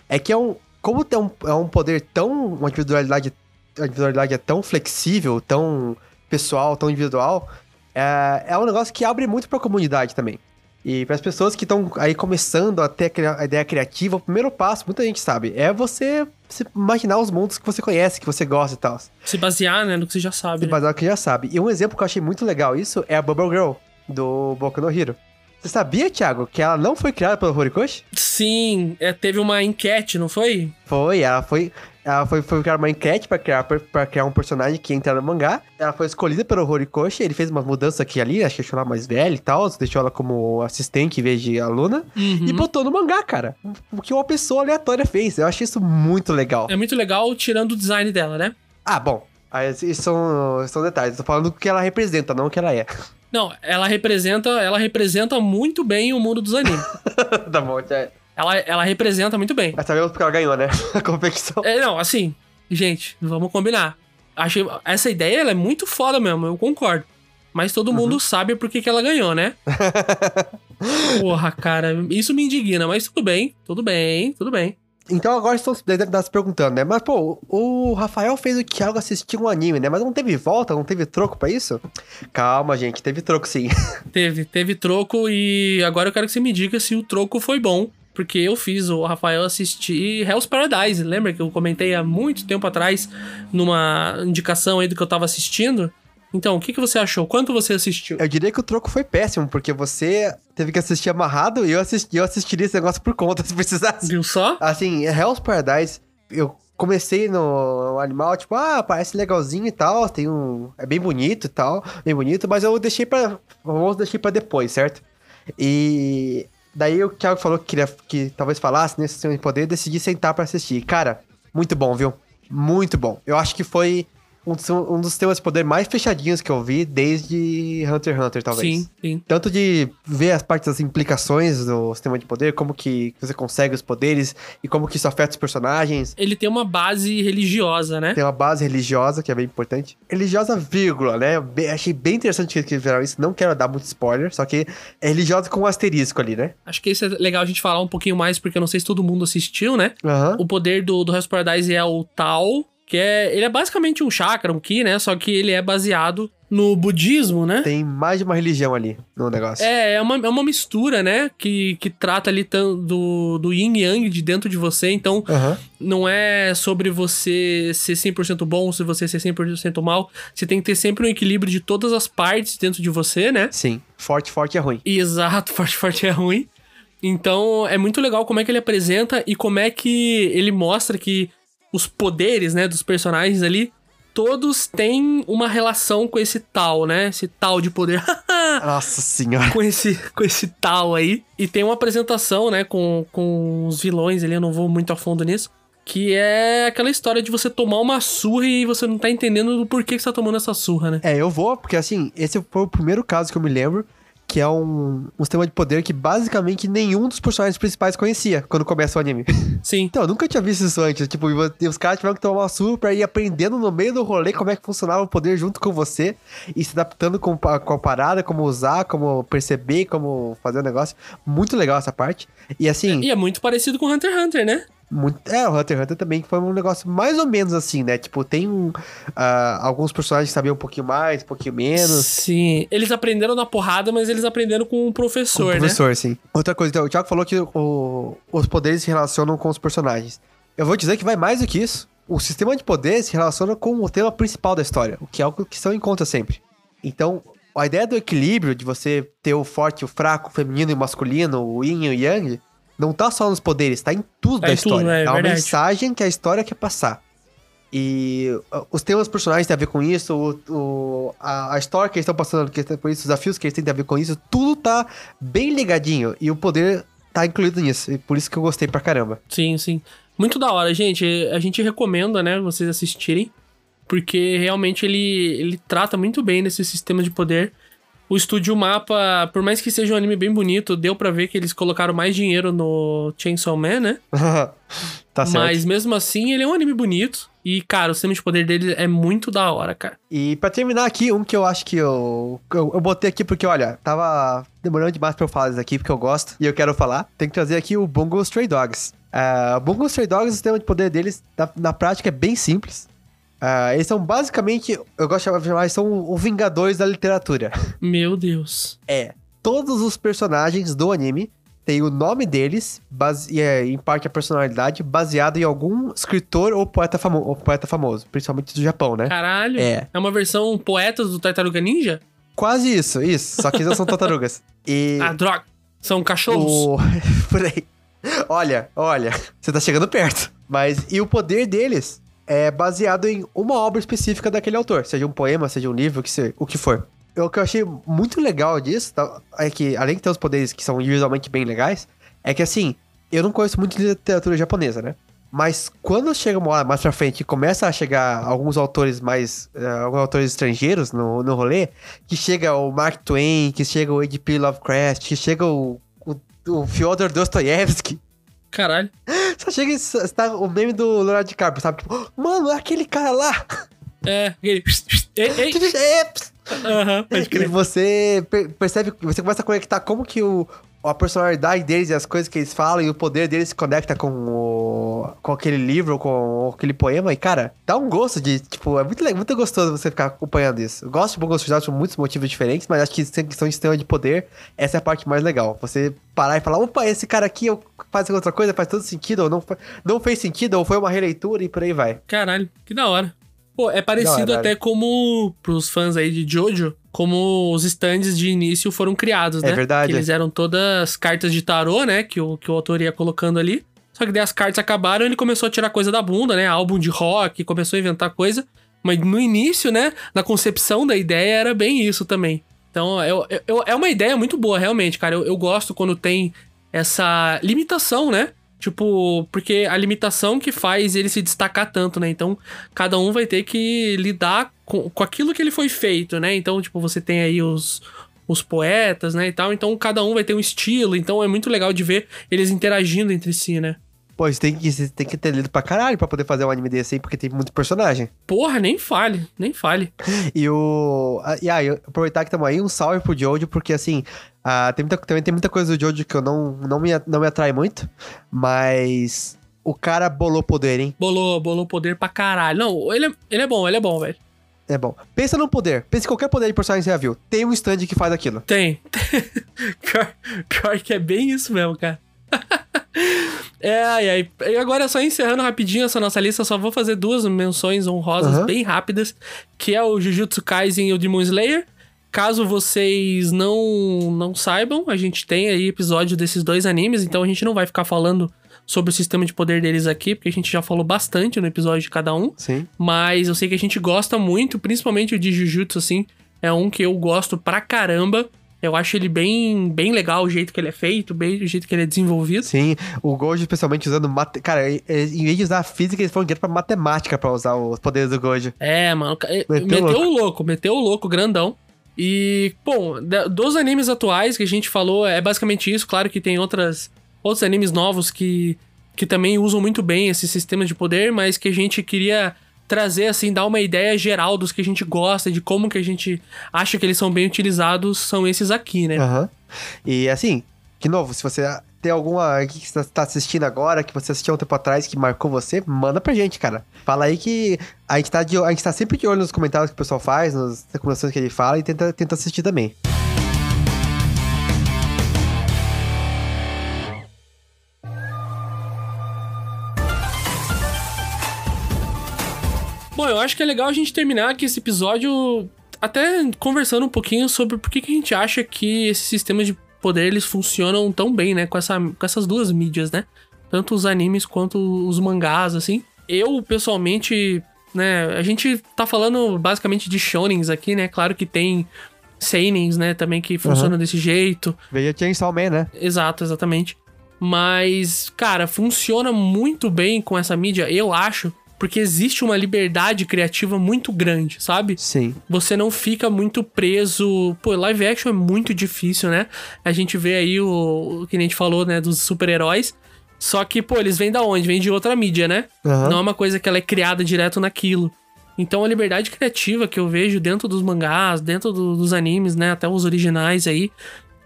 É que é um. Como tem um, é um poder tão. Uma individualidade. A individualidade é tão flexível, tão pessoal, tão individual. É, é um negócio que abre muito pra comunidade também. E para as pessoas que estão aí começando a ter a ideia criativa, o primeiro passo, muita gente sabe, é você imaginar os mundos que você conhece, que você gosta e tal. Se basear, né, no que você já sabe. Se né? basear no que já sabe. E um exemplo que eu achei muito legal isso é a Bubble Girl, do Boku no Hero. Você sabia, Thiago, que ela não foi criada pelo Horikoshi? Sim, é, teve uma enquete, não foi? Foi, ela foi. Ela foi, foi criar uma enquete pra criar, pra criar um personagem que ia entrar no mangá. Ela foi escolhida pelo Horikoshi, ele fez uma mudança aqui e ali, acho que deixou ela mais velha e tal, deixou ela como assistente em vez de aluna. Uhum. E botou no mangá, cara. O que uma pessoa aleatória fez. Eu achei isso muito legal. É muito legal tirando o design dela, né? Ah, bom. Aí, são, são detalhes. Eu tô falando o que ela representa, não o que ela é. Não, ela representa, ela representa muito bem o mundo dos animes. tá bom, já. Ela, ela representa muito bem. Mas sabemos porque ela ganhou, né? A competição. É, não, assim, gente, vamos combinar. Achei, essa ideia ela é muito foda mesmo, eu concordo. Mas todo mundo sabe por que, que ela ganhou, né? Porra, cara, isso me indigna, mas tudo bem, tudo bem, tudo bem. Então agora estão se perguntando, né? Mas, pô, o Rafael fez o Thiago assistir um anime, né? Mas não teve volta, não teve troco pra isso? Calma, gente, teve troco sim. Teve, teve troco e agora eu quero que você me diga se o troco foi bom. Porque eu fiz o Rafael assistir Hell's Paradise. Lembra que eu comentei há muito tempo atrás numa indicação aí do que eu tava assistindo? Então, o que, que você achou? Quanto você assistiu? Eu diria que o troco foi péssimo, porque você teve que assistir amarrado e eu, assisti, eu assistiria esse negócio por conta, se precisasse. Viu só? Assim, Hell's Paradise, eu comecei no animal, tipo, ah, parece legalzinho e tal, tem um... É bem bonito e tal, bem bonito, mas eu deixei pra... Vamos deixei pra depois, certo? E... Daí o Thiago falou que queria que talvez falasse nesse sistema de poder, decidi sentar pra assistir. Cara, muito bom, viu? Muito bom. Eu acho que foi um dos, um dos temas de poder mais fechadinhos que eu vi desde Hunter x Hunter, talvez. Sim, sim. Tanto de ver as partes das implicações do sistema de poder, como que você consegue os poderes e como que isso afeta os personagens. Ele tem uma base religiosa, né? Tem uma base religiosa, que é bem importante. Religiosa, vírgula, né? Bem- achei bem interessante que eles fizeram isso. Não quero dar muito spoiler, só que é religiosa com um asterisco ali, né? Acho que isso é legal a gente falar um pouquinho mais, porque eu não sei se todo mundo assistiu, né? Aham. O poder do, do Hell's Paradise é o Tao, que é. Ele é basicamente um chakra, um ki, né? Só que ele é baseado no budismo, né? Tem mais de uma religião ali no negócio. É, é uma, é uma mistura, né? Que, que trata ali do, do yin yang de dentro de você. Então, Aham. não é sobre você ser 100% bom, se você ser 100% mal. Você tem que ter sempre um equilíbrio de todas as partes dentro de você, né? Sim. Forte, forte é ruim. Exato, forte, forte é ruim. Então, é muito legal como é que ele apresenta e como é que ele mostra que os poderes, né, dos personagens ali, todos têm uma relação com esse tal, né? Esse tal de poder. Nossa senhora. com esse, com esse tal aí. E tem uma apresentação, né, com, com os vilões ali, eu não vou muito a fundo nisso. Que é aquela história de você tomar uma surra e você não tá entendendo do porquê que você tá tomando essa surra, né? É, eu vou, porque assim, esse foi o primeiro caso que eu me lembro, que é um, um sistema de poder que basicamente nenhum dos personagens principais conhecia quando começa o anime. Sim. Então, eu nunca tinha visto isso antes. Tipo, os caras tiveram que tomar uma surra pra ir aprendendo no meio do rolê como é que funcionava o poder junto com você e se adaptando com, com a parada, como usar, como perceber, como fazer o negócio. Muito legal essa parte. E assim. E é muito parecido com Hunter x Hunter, né? Muito, é, o Hunter x Hunter também foi um negócio mais ou menos assim, né? Tipo, tem um, ah, alguns personagens sabiam um pouquinho mais, um pouquinho menos. Sim. Eles aprenderam na porrada, mas eles aprenderam com o professor, Com o né? professor, sim. Outra coisa, então, o Thiago falou que o- os poderes se relacionam com os personagens. Eu vou dizer que vai mais do que isso. O sistema de poderes se relaciona com o tema principal da história, o que é algo que são em conta sempre. Então, a ideia do equilíbrio, de você ter o forte e o fraco, o feminino e o masculino, o yin e o yang, não tá só nos poderes, tá em tudo Tá da em tudo, história. é uma verdade. mensagem que a história quer passar. E uh, os temas personagens têm a ver com isso, o, o- a, a história que eles estão passando que por isso, os desafios que eles têm a ver com isso, tudo tá bem ligadinho. E o poder tá incluído nisso. E por isso que eu gostei pra caramba. Sim, sim. Muito da hora, gente. A gente recomenda, né, vocês assistirem. Porque realmente ele, ele trata muito bem desse sistema de poder. O Estúdio Mapa, por mais que seja um anime bem bonito, deu pra ver que eles colocaram mais dinheiro no Chainsaw Man, né? tá certo. Mas mesmo assim, ele é um anime bonito. E, cara, o sistema de poder dele é muito da hora, cara. E pra terminar aqui, um que eu acho que eu, eu, eu botei aqui porque, olha, tava demorando demais pra eu falar isso aqui, porque eu gosto e eu quero falar. Tem que trazer aqui o Bungo Stray Dogs. Uh, Bungo Stray Dogs, o sistema de poder deles, na, na prática, é bem simples. Uh, eles são basicamente, eu gosto de chamar, eles são os Vingadores da literatura. Meu Deus. É. Todos os personagens do anime têm o nome deles, base, é, em parte a personalidade, baseado em algum escritor ou poeta, famo ou poeta famoso, principalmente do Japão, né? Caralho. É. É uma versão poetas do Tartaruga Ninja? Quase isso, isso. Só que eles não são tartarugas. E. Ah, droga. São cachorros? O... Por aí. Olha, olha, você tá chegando perto. Mas, e o poder deles é baseado em uma obra específica daquele autor, seja um poema, seja um livro, que se, o que for. O que eu achei muito legal disso tá, é que, além de ter os poderes que são visualmente bem legais, é que assim, eu não conheço muito de literatura japonesa, né? Mas quando chega uma hora mais pra frente e começa a chegar alguns autores mais. Uh, alguns autores estrangeiros no, no rolê, que chega o Mark Twain, que chega o H.P. Lovecraft, que chega o, o, o Fyodor Dostoevsky. Caralho. Só chega e está o meme do Leonardo DiCaprio, sabe? Tipo, mano, é aquele cara lá. É, aquele. Ei, ei. Aham, pode E você per- percebe, você começa a conectar como que o, a personalidade deles e as coisas que eles falam e o poder deles se conecta com o, com aquele livro, com aquele poema. E, cara, dá um gosto de, tipo, é muito, muito gostoso você ficar acompanhando isso. Eu gosto de Bongos Frisados por muitos motivos diferentes, mas acho que em questão de sistema de poder, essa é a parte mais legal. Você parar e falar, opa, esse cara aqui faz outra coisa, faz todo sentido, ou não, não fez sentido, ou foi uma releitura e por aí vai. Caralho, que da hora. Pô, é parecido hora. até como, pros fãs aí de Jojo, como os stands de início foram criados, É né? verdade. Que eles eram todas cartas de tarô, né? Que o, que o autor ia colocando ali. Só que daí as cartas acabaram e ele começou a tirar coisa da bunda, né? Álbum de rock, começou a inventar coisa. Mas no início, né? Na concepção da ideia era bem isso também. Então, eu, eu- é uma ideia muito boa, realmente, cara. Eu, eu gosto quando tem essa limitação, né? Tipo, porque a limitação que faz ele se destacar tanto, né? Então, cada um vai ter que lidar com, com aquilo que ele foi feito, né? Então, tipo, você tem aí os, os poetas, né? E tal. Então, cada um vai ter um estilo. Então, é muito legal de ver eles interagindo entre si, né? Pô, você tem que, você tem que ter lido pra caralho pra poder fazer um anime desse aí, porque tem muito personagem. Porra, nem fale, nem fale. E o. ah, E aí, aproveitar que estamos aí, um salve pro Jojo, porque assim, ah, tem muita, também tem muita coisa do Jojo que eu não, não, me, não me atrai muito, mas o cara bolou poder, hein? Bolou, bolou poder pra caralho. Não, ele é, ele é bom, ele é bom, velho. É bom. Pensa no poder. Pensa em qualquer poder de personagem viu. Tem um stand que faz aquilo. Tem. pior, pior que é bem isso mesmo, cara. é, ai, ai. E agora, só encerrando rapidinho essa nossa lista, só vou fazer duas menções honrosas Aham. bem rápidas, que é o Jujutsu Kaisen e o Demon Slayer. Caso vocês não, não saibam, a gente tem aí episódio desses dois animes, então a gente não vai ficar falando sobre o sistema de poder deles aqui, porque a gente já falou bastante no episódio de cada um. Sim. Mas eu sei que a gente gosta muito, principalmente o de Jujutsu, assim. É um que eu gosto pra caramba. Eu acho ele bem, bem legal o jeito que ele é feito, bem o jeito que ele é desenvolvido. Sim, o Gojo especialmente usando. Mate... Cara, em vez de usar a física, eles foram direto pra matemática pra usar os poderes do Gojo. É, mano. Meteu Meteu, o o louco, meteu o louco, grandão. E, bom, dos animes atuais que a gente falou, é basicamente isso. Claro que tem outras, outros animes novos que, que também usam muito bem esse sistema de poder, mas que a gente queria trazer, assim, dar uma ideia geral dos que a gente gosta, de como que a gente acha que eles são bem utilizados, são esses aqui, né? Aham. E assim, de novo, se você tem alguma que você tá assistindo agora, que você assistiu um tempo atrás, que marcou você, manda pra gente, cara. Fala aí que a gente tá, de, a gente tá sempre de olho nos comentários que o pessoal faz, nas recomendações que ele fala e tenta, tenta assistir também. Acho que é legal a gente terminar aqui esse episódio até conversando um pouquinho sobre por que, que a gente acha que esses sistemas de poder eles funcionam tão bem, né? Com, essa, com essas duas mídias, né? Tanto os animes quanto os mangás, assim. Eu, pessoalmente, né? A gente tá falando basicamente de shonens aqui, né? Claro que tem seinens, né? Também que funcionam desse jeito. Veja Chainsaw Man, né? Exato, exatamente. Mas, cara, funciona muito bem com essa mídia, eu acho, porque existe uma liberdade criativa muito grande, sabe? Sim. Você não fica muito preso. Pô, live action é muito difícil, né? A gente vê aí o, o que a gente falou, né, dos super-heróis. Só que, pô, eles vêm da onde? Vêm de outra mídia, né? Aham. Não é uma coisa que ela é criada direto naquilo. Então a liberdade criativa que eu vejo dentro dos mangás, dentro do- dos animes, né, até os originais aí,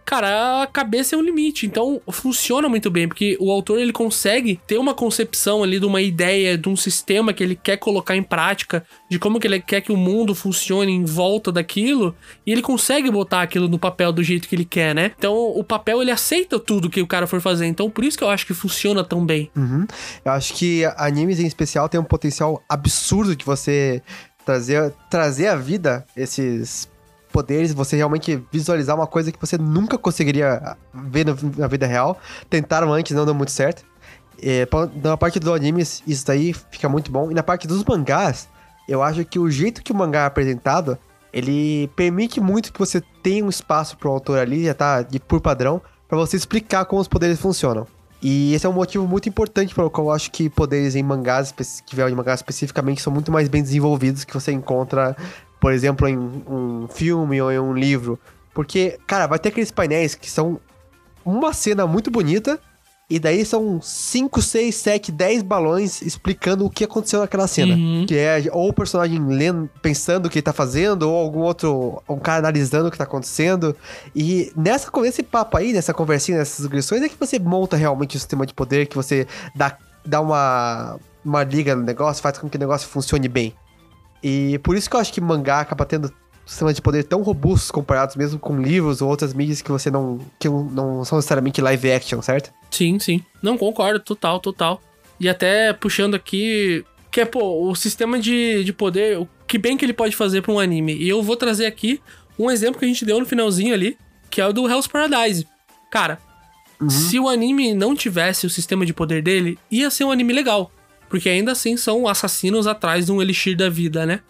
cara, a cabeça é um limite. Então funciona muito bem, porque o autor ele consegue ter uma concepção ali de uma ideia, de um sistema que ele quer colocar em prática, de como que ele quer que o mundo funcione em volta daquilo, e ele consegue botar aquilo no papel do jeito que ele quer, né? Então o papel ele aceita tudo que o cara for fazer. Então por isso que eu acho que funciona tão bem. Uhum. Eu acho que animes em especial tem um potencial absurdo de você trazer, trazer à vida esses poderes, você realmente visualizar uma coisa que você nunca conseguiria ver na vida real. Tentaram antes, não deu muito certo. É, na parte dos animes, isso daí fica muito bom. E na parte dos mangás, eu acho que o jeito que o mangá é apresentado, ele permite muito que você tenha um espaço pro autor ali, já tá de, por padrão, pra você explicar como os poderes funcionam. E esse é um motivo muito importante pelo qual eu acho que poderes em mangás, que vieram de mangás especificamente, são muito mais bem desenvolvidos que você encontra, por exemplo, em um filme ou em um livro. Porque, cara, vai ter aqueles painéis que são uma cena muito bonita, e daí são 5, 6, 7, 10 balões explicando o que aconteceu naquela cena. Uhum. Que é ou o personagem lendo, pensando o que ele tá fazendo, ou algum outro, um cara analisando o que tá acontecendo. E nessa, nesse papo aí, nessa conversinha, nessas discussões, é que você monta realmente o sistema de poder, que você dá, dá uma, uma liga no negócio, faz com que o negócio funcione bem. E por isso que eu acho que mangá acaba tendo sistemas de poder tão robustos comparados mesmo com livros ou outras mídias que você não. que não são necessariamente live action, certo? Sim, sim. Não concordo, total, total. E até puxando aqui, que é, pô, o sistema de, de poder, o que bem que ele pode fazer pra um anime. E eu vou trazer aqui um exemplo que a gente deu no finalzinho ali, que é o do Hell's Paradise. Cara, se o anime não tivesse o sistema de poder dele, ia ser um anime legal. Porque ainda assim são assassinos atrás de um elixir da vida, né?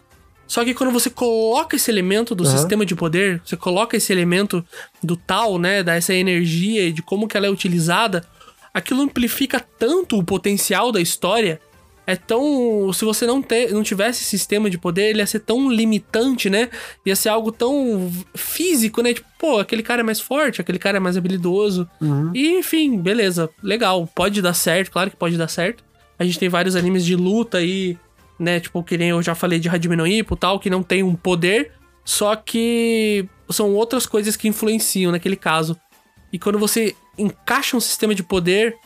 Só que quando você coloca esse elemento do Aham. sistema de poder, você coloca esse elemento do tal, né, dessa energia e de como que ela é utilizada, aquilo amplifica tanto o potencial da história. É tão, se você não ter, não tivesse esse sistema de poder, ele ia ser tão limitante, né? Ia ser algo tão físico, né? Tipo, pô, aquele cara é mais forte, aquele cara é mais habilidoso. E, enfim, beleza, legal, pode dar certo, claro que pode dar certo. A gente tem vários animes de luta aí, né? Tipo, que nem eu já falei de Hajime no tal, que não tem um poder, só que são outras coisas que influenciam naquele caso. E quando você encaixa um sistema de poder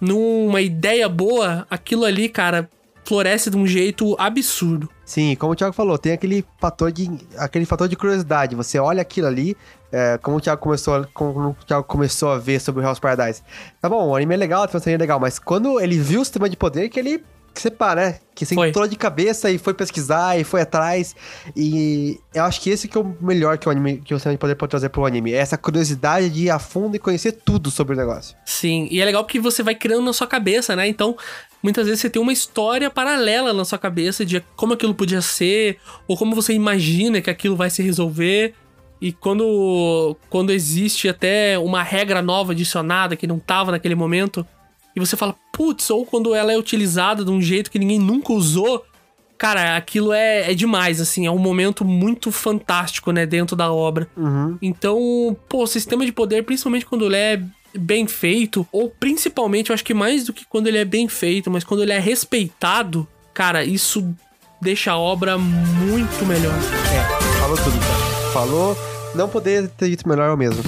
numa ideia boa, aquilo ali, cara, floresce de um jeito absurdo. Sim, como o Thiago falou, tem aquele fator de, aquele fator de curiosidade. Você olha aquilo ali, é, como o Thiago começou, a- como o Thiago começou a ver sobre o House Paradise. Tá bom, o anime é legal, a transferência é legal, mas quando ele viu o sistema de poder, que ele que separa, né? Que você Foi. entrou de cabeça e foi pesquisar e foi atrás. E eu acho que esse que é o melhor que o anime, que o sistema de poder pode trazer pro anime. É essa curiosidade de ir a fundo e conhecer tudo sobre o negócio. Sim, e é legal porque você vai criando na sua cabeça, né? Então, muitas vezes você tem uma história paralela na sua cabeça de como aquilo podia ser, ou como você imagina que aquilo vai se resolver. E quando, quando existe até uma regra nova adicionada que não tava naquele momento, e você fala, putz, ou quando ela é utilizada de um jeito que ninguém nunca usou, cara, aquilo é, é demais, assim, é um momento muito fantástico, né, dentro da obra. Uhum. Então, pô, o sistema de poder, principalmente quando ele é bem feito, ou principalmente, eu acho que mais do que quando ele é bem feito, mas quando ele é respeitado, cara, isso deixa a obra muito melhor. É, falou tudo, cara. Falou, não poderia ter dito melhor eu mesmo.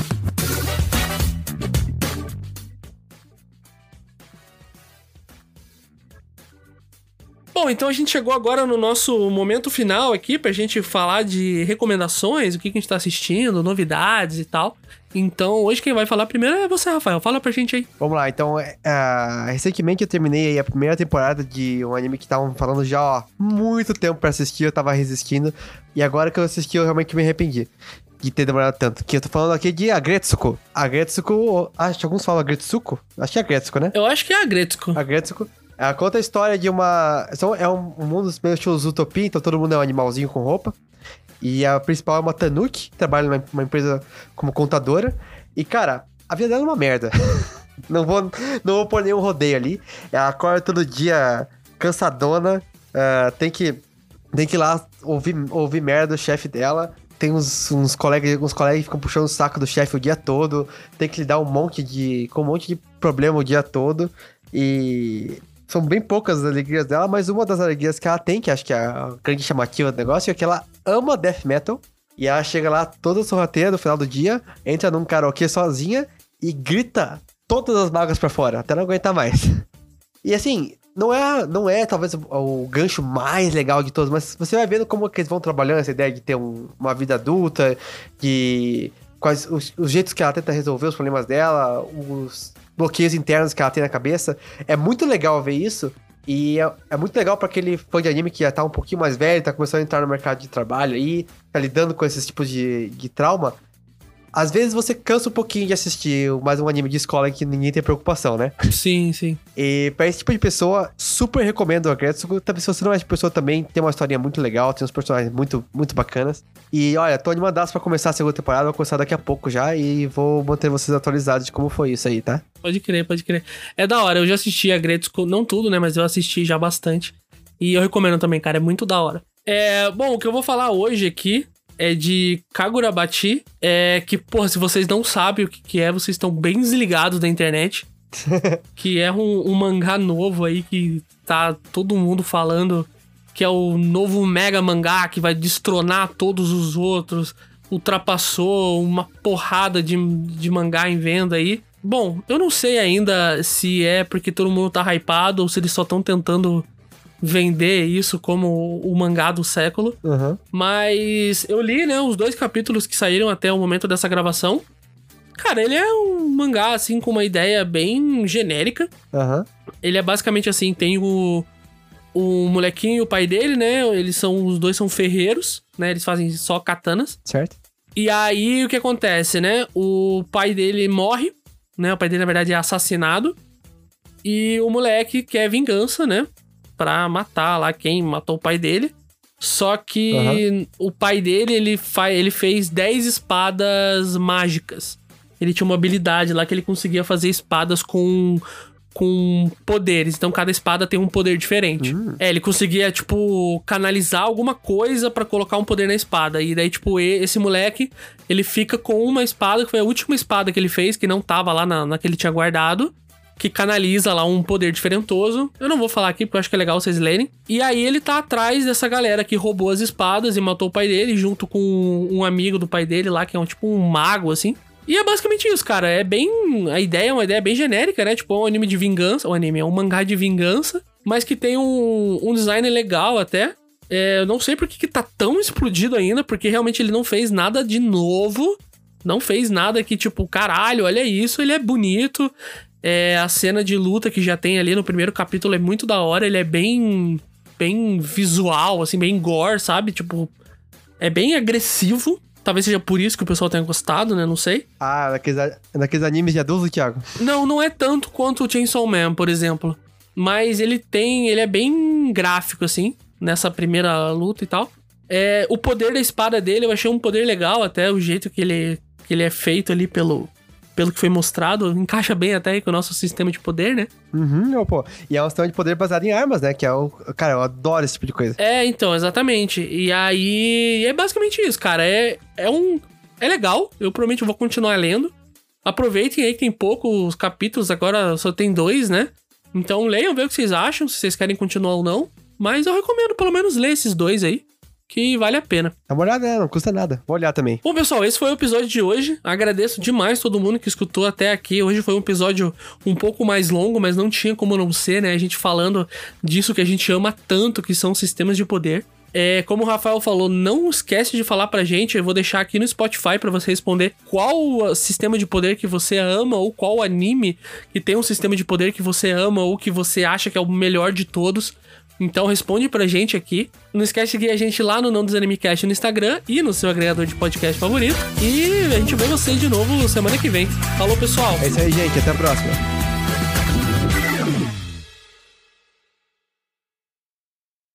Bom, então a gente chegou agora no nosso momento final aqui pra gente falar de recomendações, o que, que a gente tá assistindo, novidades e tal. Então, hoje quem vai falar primeiro é você, Rafael. Fala pra gente aí. Vamos lá, então, ah, recentemente eu terminei aí a primeira temporada de um anime que estavam falando já, ó, muito tempo pra assistir, eu tava resistindo, e agora que eu assisti eu realmente me arrependi de ter demorado tanto. Que eu tô falando aqui de Agretsuko. Agretsuko, acho que alguns falam Agretsuko, acho que é Agretsuko, né? Eu acho que é a Gretzko. Agretsuko. Ela conta a história de uma... É um, um mundo meio estilo Zootopia, então todo mundo é um animalzinho com roupa. E a principal é uma Tanuki, trabalha numa, empresa como contadora. E, cara, a vida dela é uma merda. não, vou, não vou pôr nenhum rodeio ali. Ela acorda todo dia cansadona, Ah, tem que tem que ir lá ouvir, ouvir merda do chefe dela. Tem uns, uns, colegas, uns colegas que ficam puxando o saco do chefe o dia todo. Tem que lidar um monte de, com um monte de problema o dia todo. E são bem poucas as alegrias dela, mas uma das alegrias que ela tem, que acho que é a grande chamativa do negócio, é que ela ama death metal. E ela chega lá toda sorrateira no final do dia, entra num karaokê sozinha e grita todas as mágoas pra fora, até não aguentar mais. E assim, não é, não é talvez o, o gancho mais legal de todos, mas você vai vendo como que eles vão trabalhando essa ideia de ter um- uma vida adulta, de quais os, os jeitos que ela tenta resolver os problemas dela, os bloqueios internos que ela tem na cabeça. É muito legal ver isso. E é, é muito legal pra aquele fã de anime que já tá um pouquinho mais velho, tá começando a entrar no mercado de trabalho aí, tá lidando com esses tipos de, de trauma. Às vezes você cansa um pouquinho de assistir mais um anime de escola que ninguém tem preocupação, né? Sim, sim. E pra esse tipo de pessoa, super recomendo a Gretsuko. Também, se você não é esse pessoa também, tem uma historinha muito legal, tem uns personagens muito, muito bacanas. E olha, tô animadaço pra começar a segunda temporada, vou começar daqui a pouco já e vou manter vocês atualizados de como foi isso aí, tá? Pode crer, pode crer. É da hora, eu já assisti a Gretzko, não tudo, né? Mas eu assisti já bastante. E eu recomendo também, cara, é muito da hora. É, bom, o que eu vou falar hoje aqui é de Kagurabachi. É que, porra, se vocês não sabem o que, que é, vocês estão bem desligados da internet. que é um, um mangá novo aí que tá todo mundo falando que é o novo mega mangá que vai destronar todos os outros. Ultrapassou uma porrada de, de mangá em venda aí. Bom, eu não sei ainda se é porque todo mundo tá hypado ou se eles só estão tentando vender isso como o mangá do século. Aham. Mas eu li, né, os dois capítulos que saíram até o momento dessa gravação. Cara, ele é um mangá, assim, com uma ideia bem genérica. Aham. Ele é basicamente assim, tem o, o molequinho e o pai dele, né? Eles são, os dois são ferreiros, né? Eles fazem só katanas. Certo? E aí o que acontece, né? O pai dele morre, né? O pai dele, na verdade, é assassinado. E o moleque quer vingança, né? Pra matar lá quem matou o pai dele. Só que o pai dele, ele, fa ele fez 10 espadas mágicas. Ele tinha uma habilidade lá que ele conseguia fazer espadas com, com poderes. Então cada espada tem um poder diferente. É, ele conseguia, tipo, canalizar alguma coisa pra colocar um poder na espada. E daí, tipo, esse moleque, ele fica com uma espada, que foi a última espada que ele fez, que não tava lá na, na que ele tinha guardado. Que canaliza lá um poder diferentoso. Eu não vou falar aqui porque eu acho que é legal vocês lerem. E aí ele tá atrás dessa galera que roubou as espadas e matou o pai dele, junto com um amigo do pai dele lá, que é um tipo um mago, assim. E é basicamente isso, cara. É bem. A ideia é uma ideia bem genérica, né? Tipo, é um anime de vingança. Um anime, é um mangá de vingança. Mas que tem um, um design legal até. É, eu não sei por que, que tá tão explodido ainda, porque realmente ele não fez nada de novo. Não fez nada que, tipo, caralho, olha isso, ele é bonito. É, a cena de luta que já tem ali no primeiro capítulo é muito da hora. Ele é bem. bem visual, assim, bem gore, sabe? Tipo, é bem agressivo. Talvez seja por isso que o pessoal tenha gostado, né? Não sei. Ah, naqueles, a- naqueles animes de adulto, Thiago. Não, não é tanto quanto o Chainsaw Man, por exemplo. Mas ele tem. Ele é bem gráfico, assim, nessa primeira luta e tal. É, o poder da espada dele, eu achei um poder legal, até o jeito que ele, que ele é feito ali pelo, pelo que foi mostrado. Encaixa bem até aí com o nosso sistema de poder, né? Uhum, não, pô. E é um sistema de poder baseado em armas, né? Que é o. Cara, eu adoro esse tipo de coisa. É, então, exatamente. E aí é basicamente isso, cara. É, é um. É legal. Eu provavelmente vou continuar lendo. Aproveitem aí que tem poucos capítulos, agora só tem dois, né? Então leiam, ver o que vocês acham, se vocês querem continuar ou não. Mas eu recomendo pelo menos ler esses dois aí, que vale a pena. Dá uma olhada, né? Não custa nada. Vou olhar também. Bom, pessoal, esse foi o episódio de hoje. Agradeço demais todo mundo que escutou até aqui. Hoje foi um episódio um pouco mais longo, mas não tinha como não ser, né? A gente falando disso que a gente ama tanto, que são sistemas de poder. É, como o Rafael falou, não esquece de falar pra gente. Eu vou deixar aqui no Spotify pra você responder qual sistema de poder que você ama ou qual anime que tem um sistema de poder que você ama ou que você acha que é o melhor de todos. Então responde pra gente aqui. Não esquece de seguir a gente lá no Não Desanimecast no Instagram e no seu agregador de podcast favorito. E a gente vê vocês de novo semana que vem. Falou, pessoal! É isso aí, gente. Até a próxima.